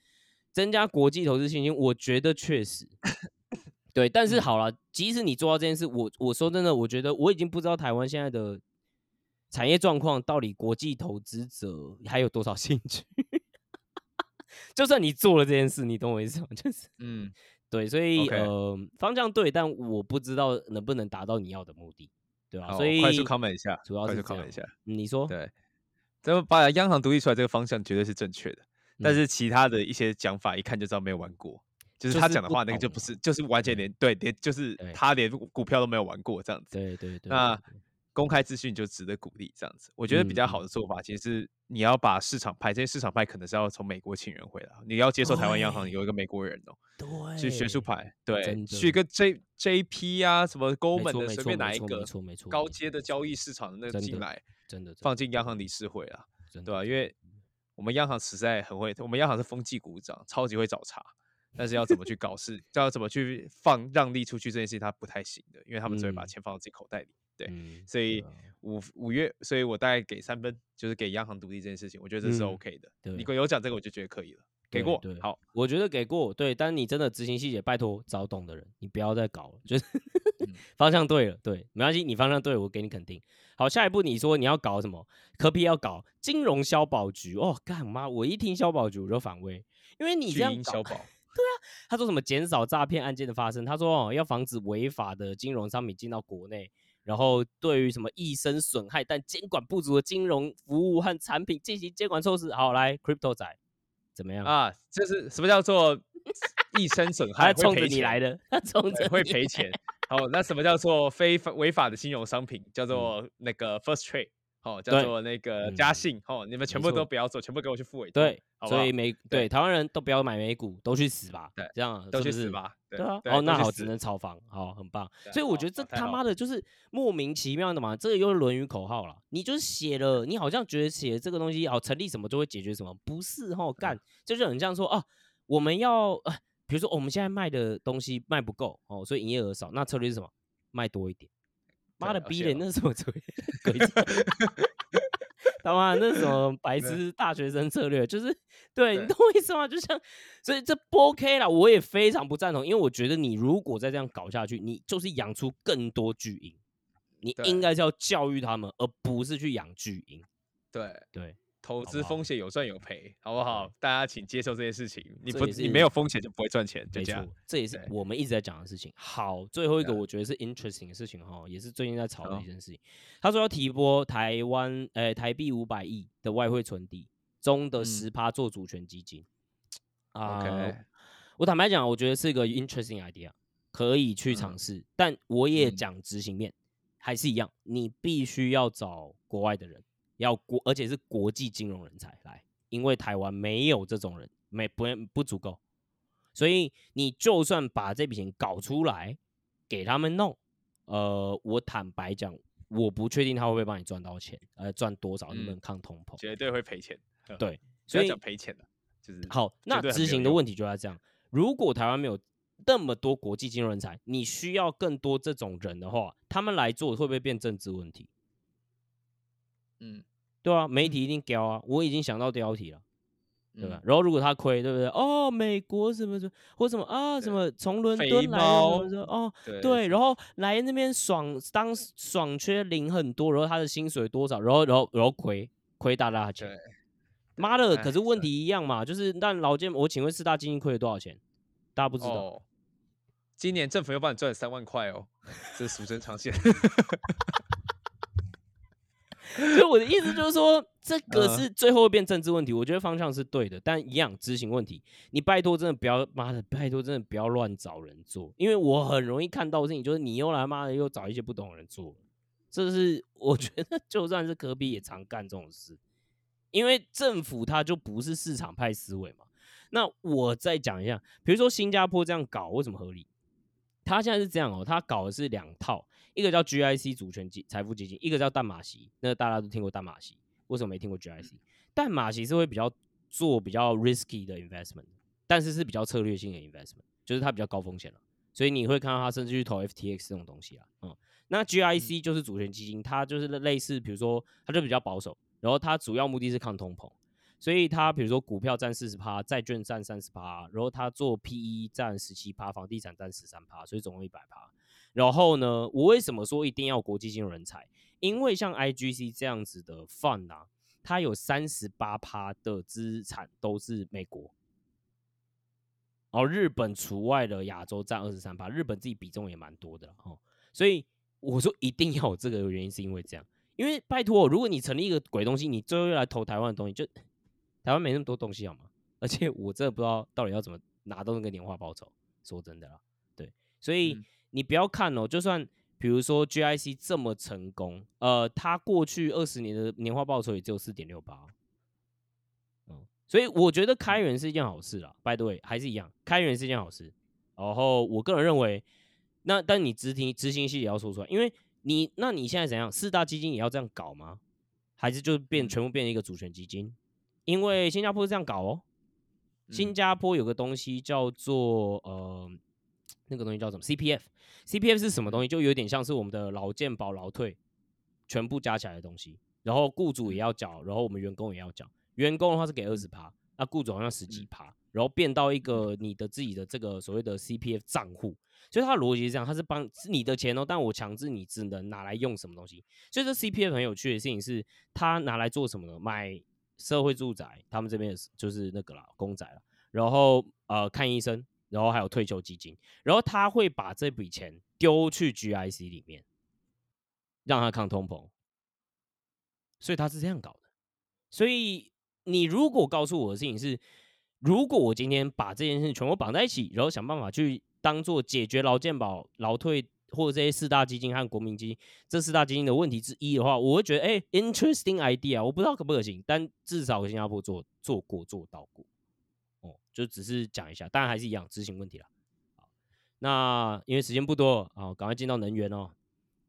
增加国际投资信心，我觉得确实 [LAUGHS] 对。但是嗯好了，即使你做到这件事，我我说真的，我觉得我已经不知道台湾现在的产业状况到底国际投资者还有多少兴趣。[LAUGHS] 就算你做了这件事，你懂我意思吗？[LAUGHS] 就是嗯，对，所以呃方向对，但我不知道能不能达到你要的目的，对吧、好，所以快速 comment 一下，主要是一下。嗯你说对，咱们把央行独立出来这个方向绝对是正确的，但嗯是其他的一些讲法一看就知道没有玩过。就是他讲的话，那个就不是，就是完全连对连就是他连股票都没有玩过这样子。对对对，那公开资讯就值得鼓励，这样子，我觉得比较好的做法，其实是你要把市场派，这些市场派可能是要从美国请人回来，你要接受台湾央行有一个美国人哦，对，去学术派，对，去跟 J J P 啊，什么 Goldman 的随便哪一个没错没错高阶的交易市场的那个进来，真的放进央行理事会啊，对吧？因为我们央行实在很会，我们央行是风纪股长，超级会找茬。但是要怎么去搞事，要怎么去放让利出去这件事情，他不太行的，因为他们只会把嗯钱放到自己口袋里。对，嗯所以对啊五五月，所以我大概给三分，就是给央行独立这件事情，我觉得这是嗯 OK 的。对你有讲这个，我就觉得可以了，给对过对。好，我觉得给过，对，但你真的执行细节，拜托找懂的人，你不要再搞了，就是嗯 [LAUGHS] 方向对了，对，没关系，你方向对了，我给你肯定。好，下一步你说你要搞什么？科比要搞金融消保局哦，干嘛，我一听消保局我就反胃，因为你这巨样消 [LAUGHS] 保，他说什么减少诈骗案件的发生？他说哦，要防止违法的金融商品进到国内，然后对于什么易生损害但监管不足的金融服务和产品进行监管措施。好，来，Crypto 仔怎么样？啊，这是什么叫做 [LAUGHS] 一生损他害？冲着你来的，他冲对着会赔钱。好，那什么叫做非法违法的金融商品？叫嗯做那个 First Trade，哦，叫做那个嗯嘉信，哦，你们全部都不要做，全部给我去付委托，对，所以美对台湾人都不要买美股，都去死吧，对这样都？去死吧。对啊，哦，那好，只能炒房，好，很棒。所以我觉得这他妈的就是莫名其妙的嘛，这个又是论语口号了。你就是写了，你好像觉得写这个东西好成立什么就会解决什么，不是哦干，就是很像说啊，我们要呃，比如说我们现在卖的东西卖不够哦，所以营业额少，那策略是什么？卖多一点。妈的逼人，对而且哦那是什么？鬼 [LAUGHS] 他妈那是什么白痴大学生策略？就是对你懂我意思吗？就像，所以这不 OK 啦，我也非常不赞同，因为我觉得你如果再这样搞下去，你就是养出更多巨婴，你应该是要教育他们，而不是去养巨婴。对，对，投资风险有赚有赔，好不好？大家请接受这件事情。你不你没有风险就不会赚钱，就没错这样。，这也是我们一直在讲的事情。好，最后一个我觉得是 interesting 的事情哈，也是最近在炒的一件事情。他说要提拨台湾呃台币五百亿的外汇存底中的嗯十趴做主权基金。啊 OK 我坦白讲，我觉得是一个 interesting idea，可以去尝嗯试。但我也嗯讲执行面，还是一样，你必须要找国外的人，要国，而且是国际金融人才来，因为台湾没有这种人，没不不足够。所以你就算把这笔钱搞出来给他们弄，呃，我坦白讲，我不确定他会不会帮你赚到钱，呃，赚多少，能不嗯能抗通膨？绝对会赔钱。呵，对，所以讲赔钱的，就是好，那执行的问题就在这样。如果台湾没有那么多国际金融人才，你需要更多这种人的话，他们来做会不会变政治问题？嗯，对啊，媒体一定刁啊，我已经想到标题了。对吧？嗯？然后如果他亏，对不对？哦，美国什么什么，或什么啊，什对么从伦敦来哦，对对，然后来那边爽当爽缺零很多，然后他的薪水多少，然后然后然后亏亏大大的钱，对，妈的！哎可是问是题一样嘛，就是但老健，我请问四大基金亏了多少钱？大家不知道。哦，今年政府又帮你赚了三万块哦，这是俗称长线。所以我的意思就是说，这个嗯是最后会变政治问题。我觉得方向是对的，但一样执行问题。你拜托真的不要，妈的，拜托真的不要乱找人做，因为我很容易看到的事情就是你又来妈的又找一些不懂的人做，这是我 [LAUGHS] 觉得就算是科比也常干这种事，因为政府它就不是市场派思维嘛。那我再讲一下，比如说新加坡这样搞为什么合理？他现在是这样哦，他搞的是两套，一个叫 GIC 主权基财富基金，一个叫淡马锡。那大家都听过淡马锡，为什么没听过 GIC？淡马锡是会比较做比较 risky 的 investment，但是是比较策略性的 investment，就是它比较高风险了。所以你会看到它甚至去投 FTX 这种东西啊，嗯，那 GIC 就是主权基金，它就是类似，比如说它就比较保守，然后它主要目的是抗通膨，所以它比如说股票占四十趴，债券占三十趴，然后它做 PE 占十七趴，房地产占十三趴，所以总共一百趴。然后呢，我为什么说一定要国际金融人才？因为像 IGC 这样子的 fund 啊，它有三十八趴的资产都是美国，哦，日本除外的亚洲占二十三趴，日本自己比重也蛮多的哦。所以我说一定要有这个原因，是因为这样，因为拜托，如果你成立一个鬼东西，你最后又来投台湾的东西，就台湾没那么多东西好吗？而且我真的不知道到底要怎么拿到那个年化报酬，说真的啦，对，所以你不要看哦，就算比如说 GIC 这么成功，呃，它过去二十年的年化报酬也只有四点六八，嗯，所以我觉得开源是一件好事啦。By the way，还是一样，开源是一件好事。然后我个人认为，那但你执行执行系也要说出来，因为你那你现在怎样，四大基金也要这样搞吗？还是就变全部变成一个主权基金？因为新加坡是这样搞哦，新加坡有个东西叫做呃。那个东西叫什么？CPF，CPF 是什么东西？就有点像是我们的劳健保、劳退全部加起来的东西。然后雇主也要缴，然后我们员工也要缴。员工的话是给二十趴，那雇主好像十几趴，然后变到一个你的自己的这个所谓的 CPF 账户。所以它的逻辑是这样，它是帮是你的钱哦，但我强制你只能拿来用什么东西。所以这 CPF 很有趣的事情是，它拿来做什么呢？买社会住宅，他们这边就是那个啦，公仔了。然后呃，看医生。然后还有退休基金，然后他会把这笔钱丢去 GIC 里面，让他抗通膨，所以他是这样搞的。所以你如果告诉我的事情是，如果我今天把这件事全部绑在一起，然后想办法去当做解决劳健保、劳退或者这些四大基金和国民基金这四大基金的问题之一的话，我会觉得哎，interesting idea，我不知道可不可行，但至少新加坡做做过做到过。就只是讲一下，当然还是一样执行问题了。好，那因为时间不多啊，赶快进到能源哦。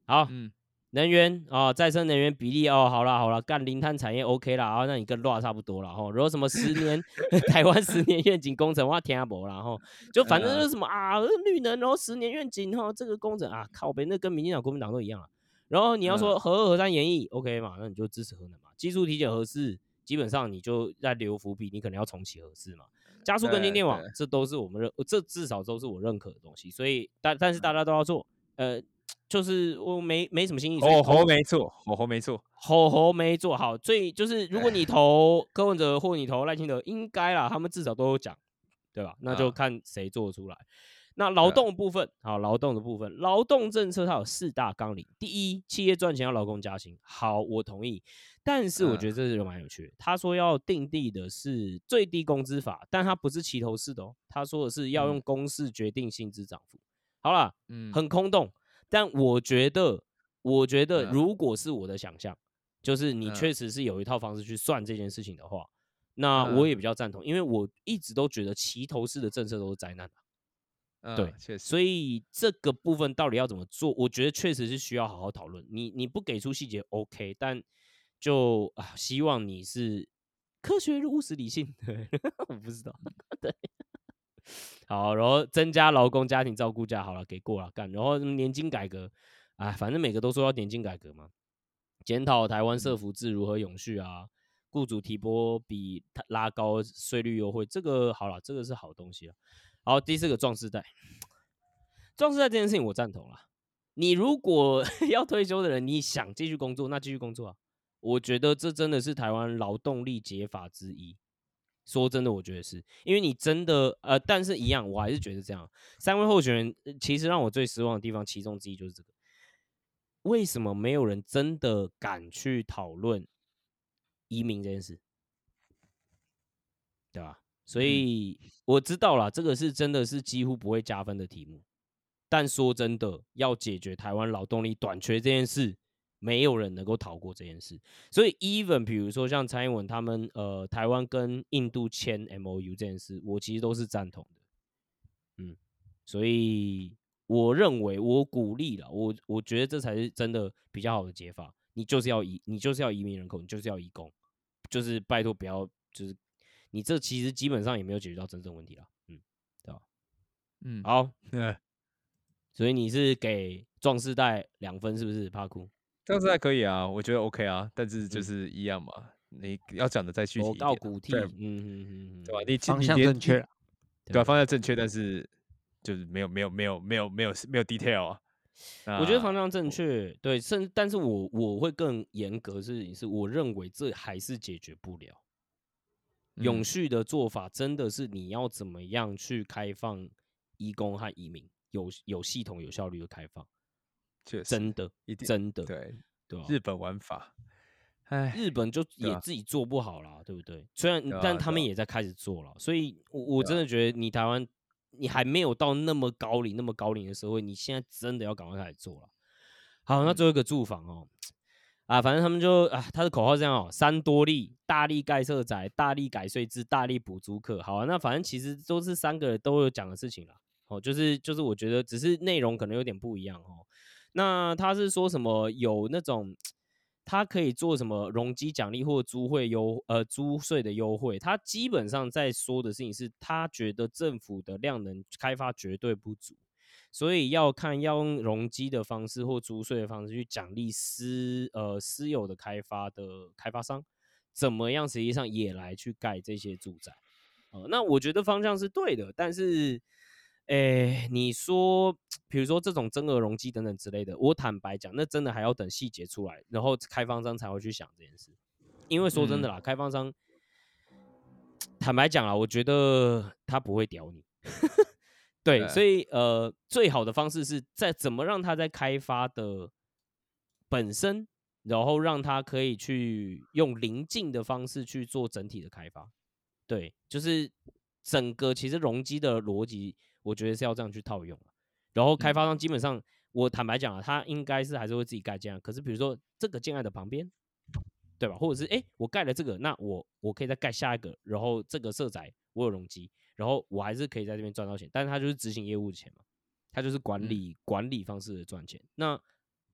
好，嗯，能源啊，再生能源比例哦，好了好了，干零碳产业 OK 了啊，那你跟 RA 差不多了哈。如果什么十年 [LAUGHS] 台湾十年愿景工程，我听不然后就反正就是什么啊绿能，然后十年愿景哈，这个工程啊靠北，那跟民进党、国民党都一样啊。然后你要说核二核三演绎 OK 嘛，那你就支持核能嘛。技术体检合适，基本上你就在留伏笔，你可能要重启核四嘛。加速更新电网，这都是我们认，这至少都是我认可的东西。所以，但但是大家都要做，呃，就是我没没什么新意。吼吼没错，吼吼没错，吼吼没做好。所以就是，如果你投柯文哲或你投赖清德，应该啦，他们至少都有讲，对吧？那就看谁做出来。那劳动部分，好，劳动的部分，劳动政策它有四大纲领。第一，企业赚钱要劳工加薪，好，我同意。但是我觉得这是蛮有趣的。他说要定地的是最低工资法，但他不是齐头式的哦。他说的是要用公式决定薪资涨幅。好了，嗯，很空洞。但我觉得，我觉得如果是我的想象，就是你确实是有一套方式去算这件事情的话，那我也比较赞同，因为我一直都觉得齐头式的政策都是灾难对，确实。所以这个部分到底要怎么做？我觉得确实是需要好好讨论。你你不给出细节，OK，但。就啊，希望你是科学、务实、理性。对，[LAUGHS] 我不知道。[LAUGHS] 对，好，然后增加劳工家庭照顾假，好了，给过了干。然后年金改革，哎，反正每个都说要年金改革嘛。检讨台湾社福制如何永续啊？雇主提拨比拉高税率优惠，这个好了，这个是好东西了。好，第四个壮士代，壮士代这件事情我赞同了。你如果 [LAUGHS] 要退休的人，你想继续工作，那继续工作啊。我觉得这真的是台湾劳动力解法之一。说真的，我觉得是因为你真的呃，但是一样，我还是觉得这样。三位候选人其实让我最失望的地方，其中之一就是这个：为什么没有人真的敢去讨论移民这件事？对吧？所以我知道了，这个是真的是几乎不会加分的题目。但说真的，要解决台湾劳动力短缺这件事。没有人能够逃过这件事，所以 even 比如说像蔡英文他们，呃，台湾跟印度签 M O U 这件事，我其实都是赞同的，嗯，所以我认为我鼓励了，我我觉得这才是真的比较好的解法。你就是要移，你就是要移民人口，你就是要移工，就是拜托不要，就是你这其实基本上也没有解决到真正问题了，嗯，对吧？嗯，好，所以你是给壮士带两分是不是？怕哭？这样子还可以啊，我觉得 OK 啊，但是就是一样嘛，你要讲的再具体一点，对，嗯嗯嗯，对吧？你方向正确，对吧？方向正确，但是就是没有没有没有没有没有没有 detail 啊。我觉得方向正确，对，甚但是我我会更严格是是，我认为这还是解决不了。永续的做法真的是你要怎么样去开放移工和移民，有有系统、有效率的开放。真的，真的，对对日本玩法，哎，日本就也自己做不好啦，对不对？虽然，但他们也在开始做了，所以，我我真的觉得你台湾，你还没有到那么高龄、那么高龄的社会，你现在真的要赶快开始做了。好，那嗯最后一个住房哦，啊，反正他们就啊，他的口号是这样哦，三多利，大力盖社宅，大力改税制，大力补租客。好、啊，那反正其实都是三个都有讲的事情啦。哦，就是就是我觉得只是内容可能有点不一样哦。那他是说什么有那种。他可以做什么容积奖励或租会优呃租税的优惠？他基本上在说的事情是，他觉得政府的量能开发绝对不足，所以要看要用容积的方式或租税的方式去奖励私呃私有的开发的开发商，怎么样实际上也来去盖这些住宅。呃，那我觉得方向是对的，但是，诶，你说，比如说这种增额容积等等之类的，我坦白讲，那真的还要等细节出来，然后开发商才会去想这件事。因为说真的啦，开发商 [TSK] 坦白讲啦，我觉得他不会屌你。对，所以呃，最好的方式是在怎么让他在开发的本身，然后让他可以去用临近的方式去做整体的开发。对，就是整个其实容积的逻辑，我觉得是要这样去套用啊然后开发商基本上，我坦白讲啊，他应该是还是会自己盖建案。可是比如说这个建案的旁边，对吧？或者是哎、诶我盖了这个，那我我可以再盖下一个，然后这个社宅我有容积，然后我还是可以在这边赚到钱。但是他就是执行业务的钱嘛，他就是管理、管理方式的赚钱。那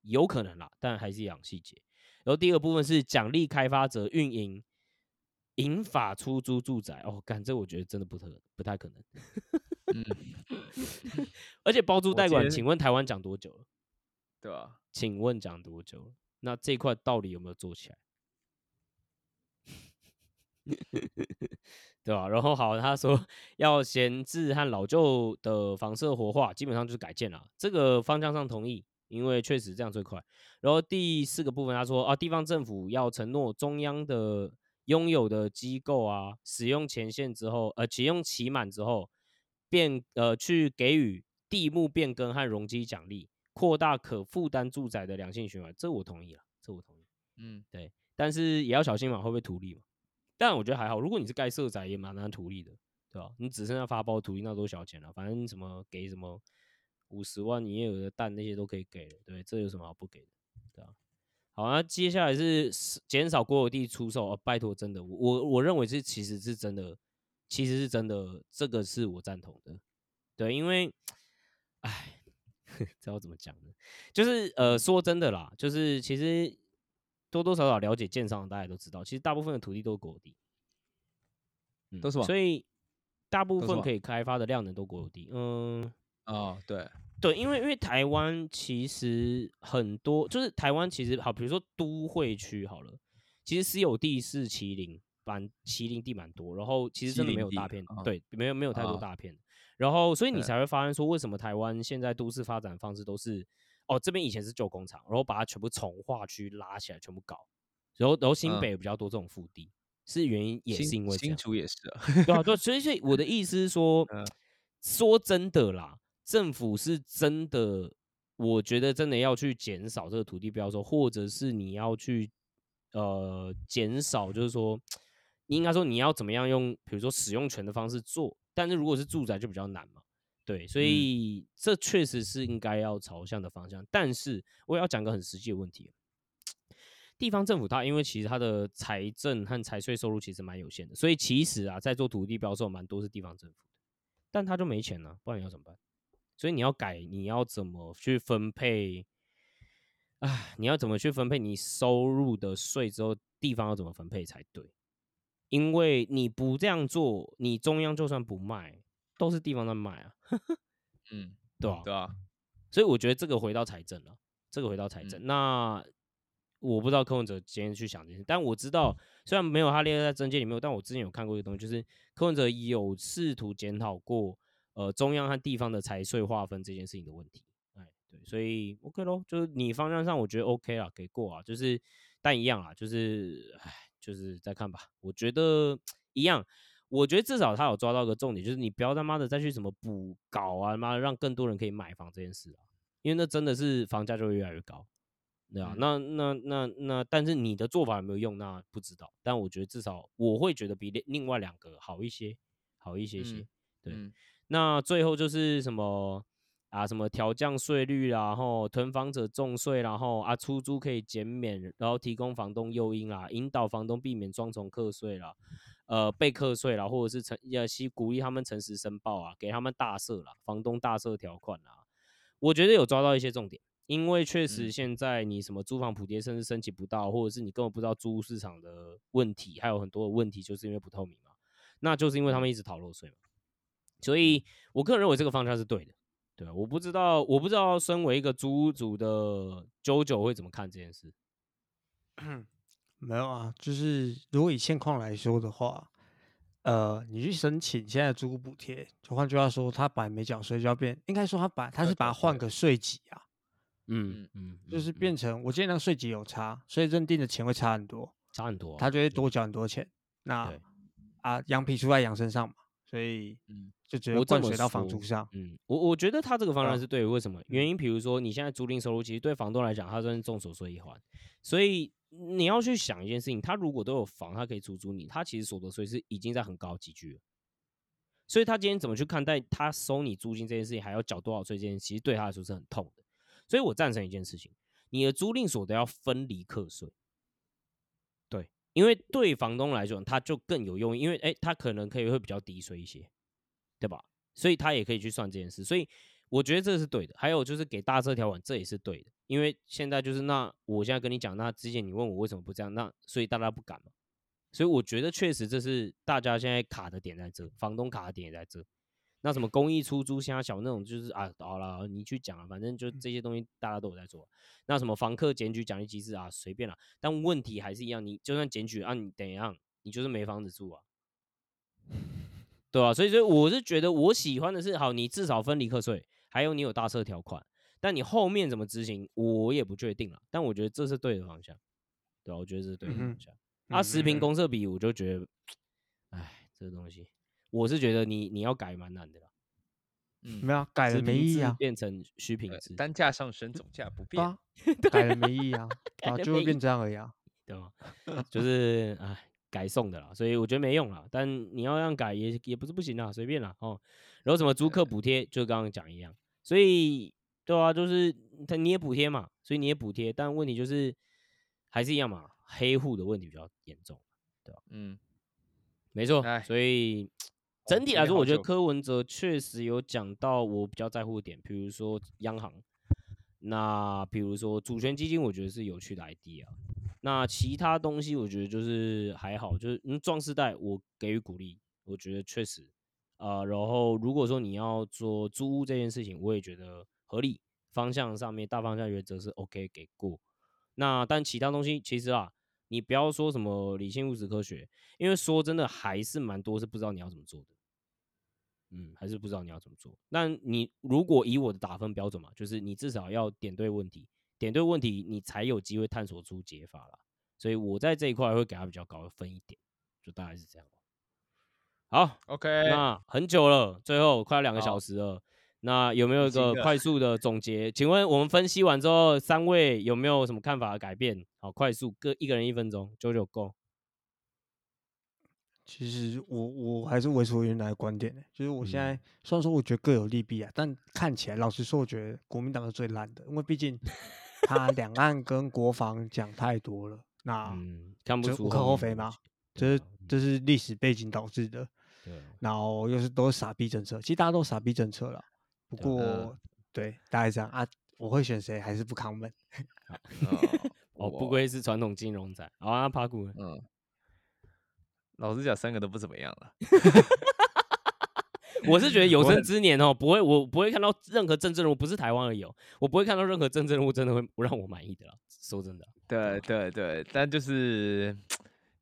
有可能啦，但还是养细节。然后第二个部分是奖励开发者运营引法出租住宅。哦，干这我觉得真的不特不太可能。嗯，[LAUGHS] 而且包租代管，请问台湾讲多久了？对吧？请问讲多久了？那这一块到底有没有做起来？[LAUGHS] 对吧？然后好，他说要闲置和老旧的房舍活化，基本上就是改建了。这个方向上同意，因为确实这样最快。然后第四个部分，他说啊，地方政府要承诺中央的拥有的机构啊，使用前线之后，呃，启用期满之后，变呃去给予地目变更和容积奖励，扩大可负担住宅的良性循环。这我同意了，这我同意。嗯，对，但是也要小心嘛，会不会图利嘛？但我觉得还好，如果你是盖社宅，也蛮难图利的，对吧？你只剩下发包图利，那多小钱了，反正什么给什么五十万营业额的蛋那些都可以给了，对，这有什么好不给的，对啊。好，那接下来是是减少国有地出售，哦、拜托，真的，我我我认为是其实是真的，其实是真的，这个是我赞同的，对，因为，哎，[LAUGHS] 这要怎么讲呢？就是呃，说真的啦，就是其实多多少少了解建商的，大家都知道，其实大部分的土地都是国有地，嗯都是吧所以大部分可以开发的量能都国有地，嗯。哦，对，对，因为因为台湾其实很多，就是台湾其实好，比如说都会区好了，其实私有地是麒麟蛮麒麟地蛮多，然后其实真的没有大片，啊对，没有没有太多啊大片，然后所以你才会发现说，为什么台湾现在都市发展方式都是，哦，这边以前是旧工厂，然后把它全部从化区拉起来，全部搞，然后然后新嗯北比较多这种腹地，是原因也是新新因为这样。竹也是啊，对啊，对，[LAUGHS] 所以所以我的意思是说，嗯说真的啦，政府是真的，我觉得真的要去减少这个土地标售，或者是你要去呃减少，就是说，你应该说你要怎么样用，比如说使用权的方式做，但是如果是住宅就比较难嘛。对，所嗯以这确实是应该要朝向的方向，但是我也要讲个很实际的问题，地方政府它因为其实它的财政和财税收入其实蛮有限的，所以其实啊，在做土地标售蛮多是地方政府的，但他就没钱了、不然你要怎么办？所以你要改，你要怎么去分配？啊，你要怎么去分配你收入的税之后，地方要怎么分配才对？因为你不这样做，你中央就算不卖，都是地方在卖啊，[LAUGHS] 嗯，对啊、对啊，所以我觉得这个回到财政了，这个回到财政。嗯那我不知道柯文哲今天去想这件事，但我知道虽然没有他列在政见里面，但我之前有看过一个东西，就是柯文哲有试图检讨过呃中央和地方的财税划分这件事情的问题。哎，对，所以 OK 咯，就是你方向上我觉得 OK 啦，给过啊，就是但一样啊，就是哎，就是再看吧。我觉得 [TSK] 一样，我觉得至少他有抓到一个重点，就是你不要他妈的再去什么补搞啊，妈的让更多人可以买房这件事啊，因为那真的是房价就会越来越高。对啊，嗯那那那那，但是你的做法有没有用，那不知道。但我觉得至少我会觉得比另另外两个好一些，好一些些。嗯对，嗯那最后就是什么啊，什么调降税率啦，然后囤房者重税，然后啊出租可以减免，然后提供房东诱因啦，引导房东避免双重课税啦，呃被课税啦，或者是诚要希鼓励他们诚实申报啊，给他们大赦啦，房东大赦条款啦，我觉得有抓到一些重点，因为确实嗯。现在你什么租房补贴甚至申请不到，或者是你根本不知道租屋市场的问题，还有很多的问题，就是因为不透明嘛，那就是因为他们一直逃漏税嘛，所以我个人认为这个方向是对的。对，我不知道，我不知道，身为一个租屋族的 JoJo 会怎么看这件事。[COUGHS] 没有啊，就是如果以现况来说的话，呃，你去申请现在的租屋补贴，就换句话说，他本来没缴税就要变，应该说他把他是把它换个。税级啊，嗯嗯，就是变成我记得那个税级有差，所以认定的钱会差很多，差很多啊、他就会多缴很多钱。那对。啊，羊皮出在羊身上嘛，所以嗯就只我这么会灌水到房租上。嗯，我我觉得他这个方案是对的，为什么？原因比如说你现在租赁收入，其实对房东来讲，他算是重所税一环，所以你要去想一件事情，他如果都有房，他可以出租你，他其实所得税是已经在很高的集聚了。所以他今天怎么去看待他收你租金这件事情，还要缴多少税这件事，其实对他来说是很痛的。所以我赞成一件事情，你的租赁所得要分离课税。对，因为对房东来讲，他就更有用，因为哎，他可能可以会比较低税一些，对吧？所以他也可以去算这件事，所以我觉得这是对的。还有就是给大车条款，这也是对的，因为现在就是那我现在跟你讲，那之前你问我为什么不这样，那所以大家不敢嘛。所以我觉得确实这是大家现在卡的点在这，房东卡的点也在这。那什么公益出租瞎小那种，就是啊，好了，你去讲啊，反正就这些东西大家都有在做。那什么房客检举奖励机制啊，随便啦。但问题还是一样，你就算检举啊，你怎样，你就是没房子住啊。[LAUGHS] 对啊，所以所以我是觉得我喜欢的是，好，你至少分离课税，还有你有大赦条款，但你后面怎么执行，我也不确定了。但我觉得这是对的方向，对啊，我觉得这是对的方向。啊，十平嗯公社比，我就觉得，哎，这个东西，我是觉得你你要改蛮难的啦。嗯没有啊改了没意义啊，变成虚平呃制，单价上升，总价不 [LAUGHS] 变。啊，改了没意义啊，啊，改了没意就会变这样而已啊。对吗？就是哎，改送的啦，所以我觉得没用啦。但你要让改也也不是不行啦，随便啦哦。然后什么租客补贴，就刚刚讲一样，所以对啊，就是他你也补贴嘛，所以你也补贴，但问题就是还是一样嘛，黑户的问题比较严重。对吧嗯，没错哎，所以整体来说，我觉得柯文哲确实有讲到我比较在乎的点，比如说央行，那比如说主权基金，我觉得是有趣的 idea。那其他东西，我觉得就是还好，就是嗯，壮士代我给予鼓励，我觉得确实，呃，然后如果说你要做租屋这件事情，我也觉得合理，方向上面大方向原则是 OK 给过。那但其他东西其实啊，你不要说什么理性物质科学，因为说真的还是蛮多是不知道你要怎么做的。嗯，还是不知道你要怎么做。那你如果以我的打分标准嘛，就是你至少要点对问题，点对问题，你才有机会探索出解法啦。所以我在这一块会给他比较高的分一点，就大概是这样。好，OK，那很久了，最后快要两个小好时了。那有没有一个快速的总结？请问我们分析完之后，三位有没有什么看法的改变？好，快速各一个人一分钟，九九够。其实我我还是维持我原来的观点的，就是我现在嗯虽然说我觉得各有利弊啊，但看起来老实说，我觉得国民党是最烂的，因为毕竟他两岸跟国防讲太多了，那嗯，看不这无可厚非嘛这是这是历史背景导致的，然后又是都是傻逼政策，其实大家都傻逼政策了，不过嗯对大概这样啊，我会选谁还是不扛门，[LAUGHS] 哦，不我愧是传统金融仔。好啊，爬股呢嗯，老实讲，三个都不怎么样了。[LAUGHS] 我是觉得有生之年哦，不会，我不会看到任何政治人物，不是台湾而已哦，我不会看到任何政治人物真的会不让我满意的啦。说真的，对对对，但就是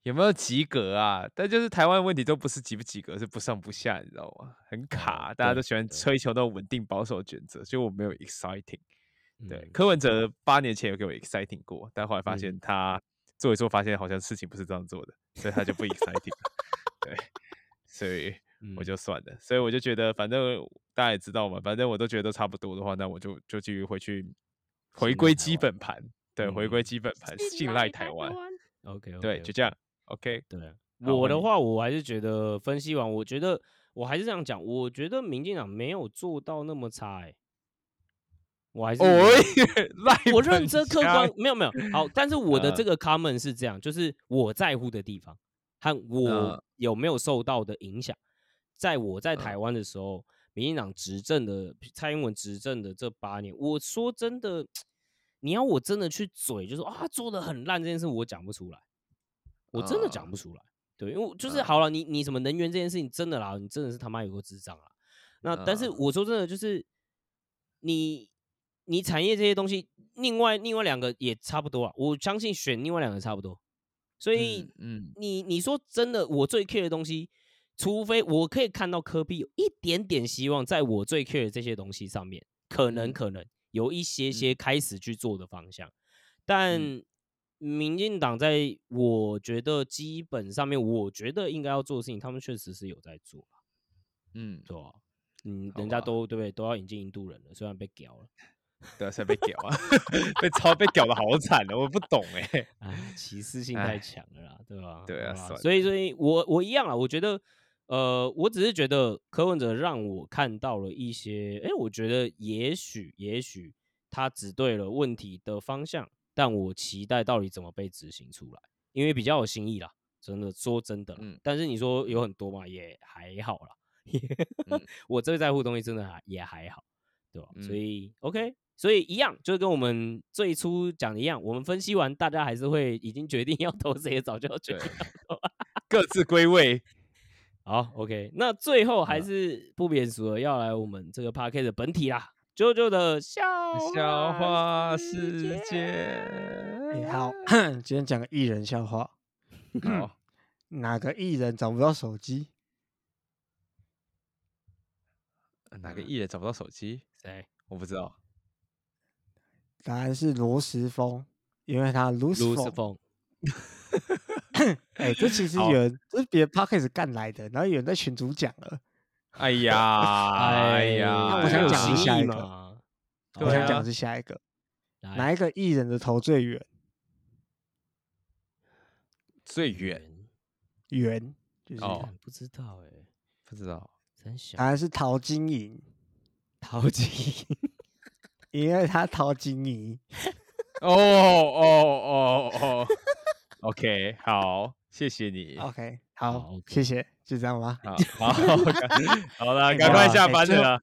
有没有及格啊？但就是台湾问题都不是及不及格，是不上不下，你知道吗？很卡，大家都喜欢追求那种稳定保守的选择，所以我没有 exciting。对，嗯柯文哲八年前有给我 exciting 过，但后来发现嗯他做一做，发现好像事情不是这样做的，所以他就不 exciting 了。[LAUGHS] 对，所以我嗯就算了。所以我就觉得，反正大家也知道嘛，反正我都觉得都差不多的话，那我就就继续回去回归基本盘，对，回归嗯基本盘，信赖台湾。OK，对，就这样。OK，对我的话，我还是觉得分析完，我觉得我还是这样讲，我觉得民进党没有做到那么差、欸，我还是哦，[LAUGHS] 我认真客观，没有没有好，但是我的这呃个 comment 是这样，就是我在乎的地方和我呃有没有受到的影响。在我在台呃湾的时候，民进党执政的蔡英文执政的这八年，我说真的，你要我真的去嘴，就说啊做的很烂这件事，我讲不出来，我真的讲呃不出来。对，因为就是呃好了，你你什么能源这件事情，真的啦，你真的是他妈有个智障啊。那但是呃我说真的，就是你你产业这些东西，另外另外两个也差不多啊。我相信选另外两个差不多，所以嗯嗯你你说真的，我最 care 的东西，除非我可以看到科比有一点点希望，在我最 care 的这些东西上面，可能嗯可能有一些嗯些开始去做的方向，但民进党在我觉得基本上面，我觉得应该要做的事情，他们确实是有在做啊，嗯，对吧？嗯，人家都对不对？都要引进印度人了，虽然被屌了，[LAUGHS] 对啊，才被屌啊，[LAUGHS] 被超被屌的好惨的，我不懂哎。哎，歧视性太哎强了啦，对吧？对啊所以所以我我一样啊，我觉得，呃，我只是觉得柯文哲让我看到了一些，哎，我觉得也许也许他指对了问题的方向，但我期待到底怎么被执行出来，因为比较有新意啦，真的说真的啦，嗯但是你说有很多嘛，也还好啦。[LAUGHS] 嗯我最在乎的东西真的还也还好，对吧？所嗯以 OK，所以一样，就是跟我们最初讲的一样，我们分析完，大家还是会已经决定要投谁，早就决定要投。各自归位。好，OK，那最后还嗯是不免俗的要来我们这个 p a r k 的本体啦，啾啾的笑笑话世世界，哎好，[LAUGHS] 今天讲个艺人笑话，[LAUGHS] 好，[CLEARS THROAT] 哪个艺人找不到手机？哪个艺人找不到手机？谁？我不知道。答案是罗时丰，因为他卢斯 phone。[LAUGHS] 峰。[LAUGHS] 哎，这其实有人这是别的 podcast 干来的，然后有人在群主讲了，[LAUGHS] 哎呀，哎呀，那我想讲是下一个我想讲的是下一个，哪一个艺人的头最远？最远圆就是哦不知道哎，不知道。真小答案是陶晶莹，陶晶莹因为他陶晶莹。哦哦哦哦，OK，好，谢谢你。OK，好谢谢，就这样吧。好，[LAUGHS] 好，好了，哎赶快下班了。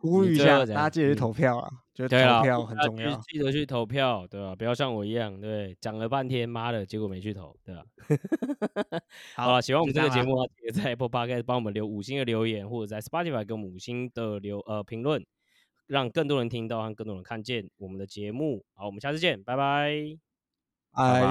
呼吁一下，大家记得投票啊，就是对了，投票很重要。记得去投票，对吧、不要像我一样，对，讲了半天，妈的，结果没去投，对吧、[LAUGHS] 好了，喜欢我们这个节目的话，记得在 Apple Podcast 帮我们留五星的留言，或者在 Spotify 给我们五星的留呃评论，让更多人听到和更多人看见我们的节目。好，我们下次见，拜拜。哎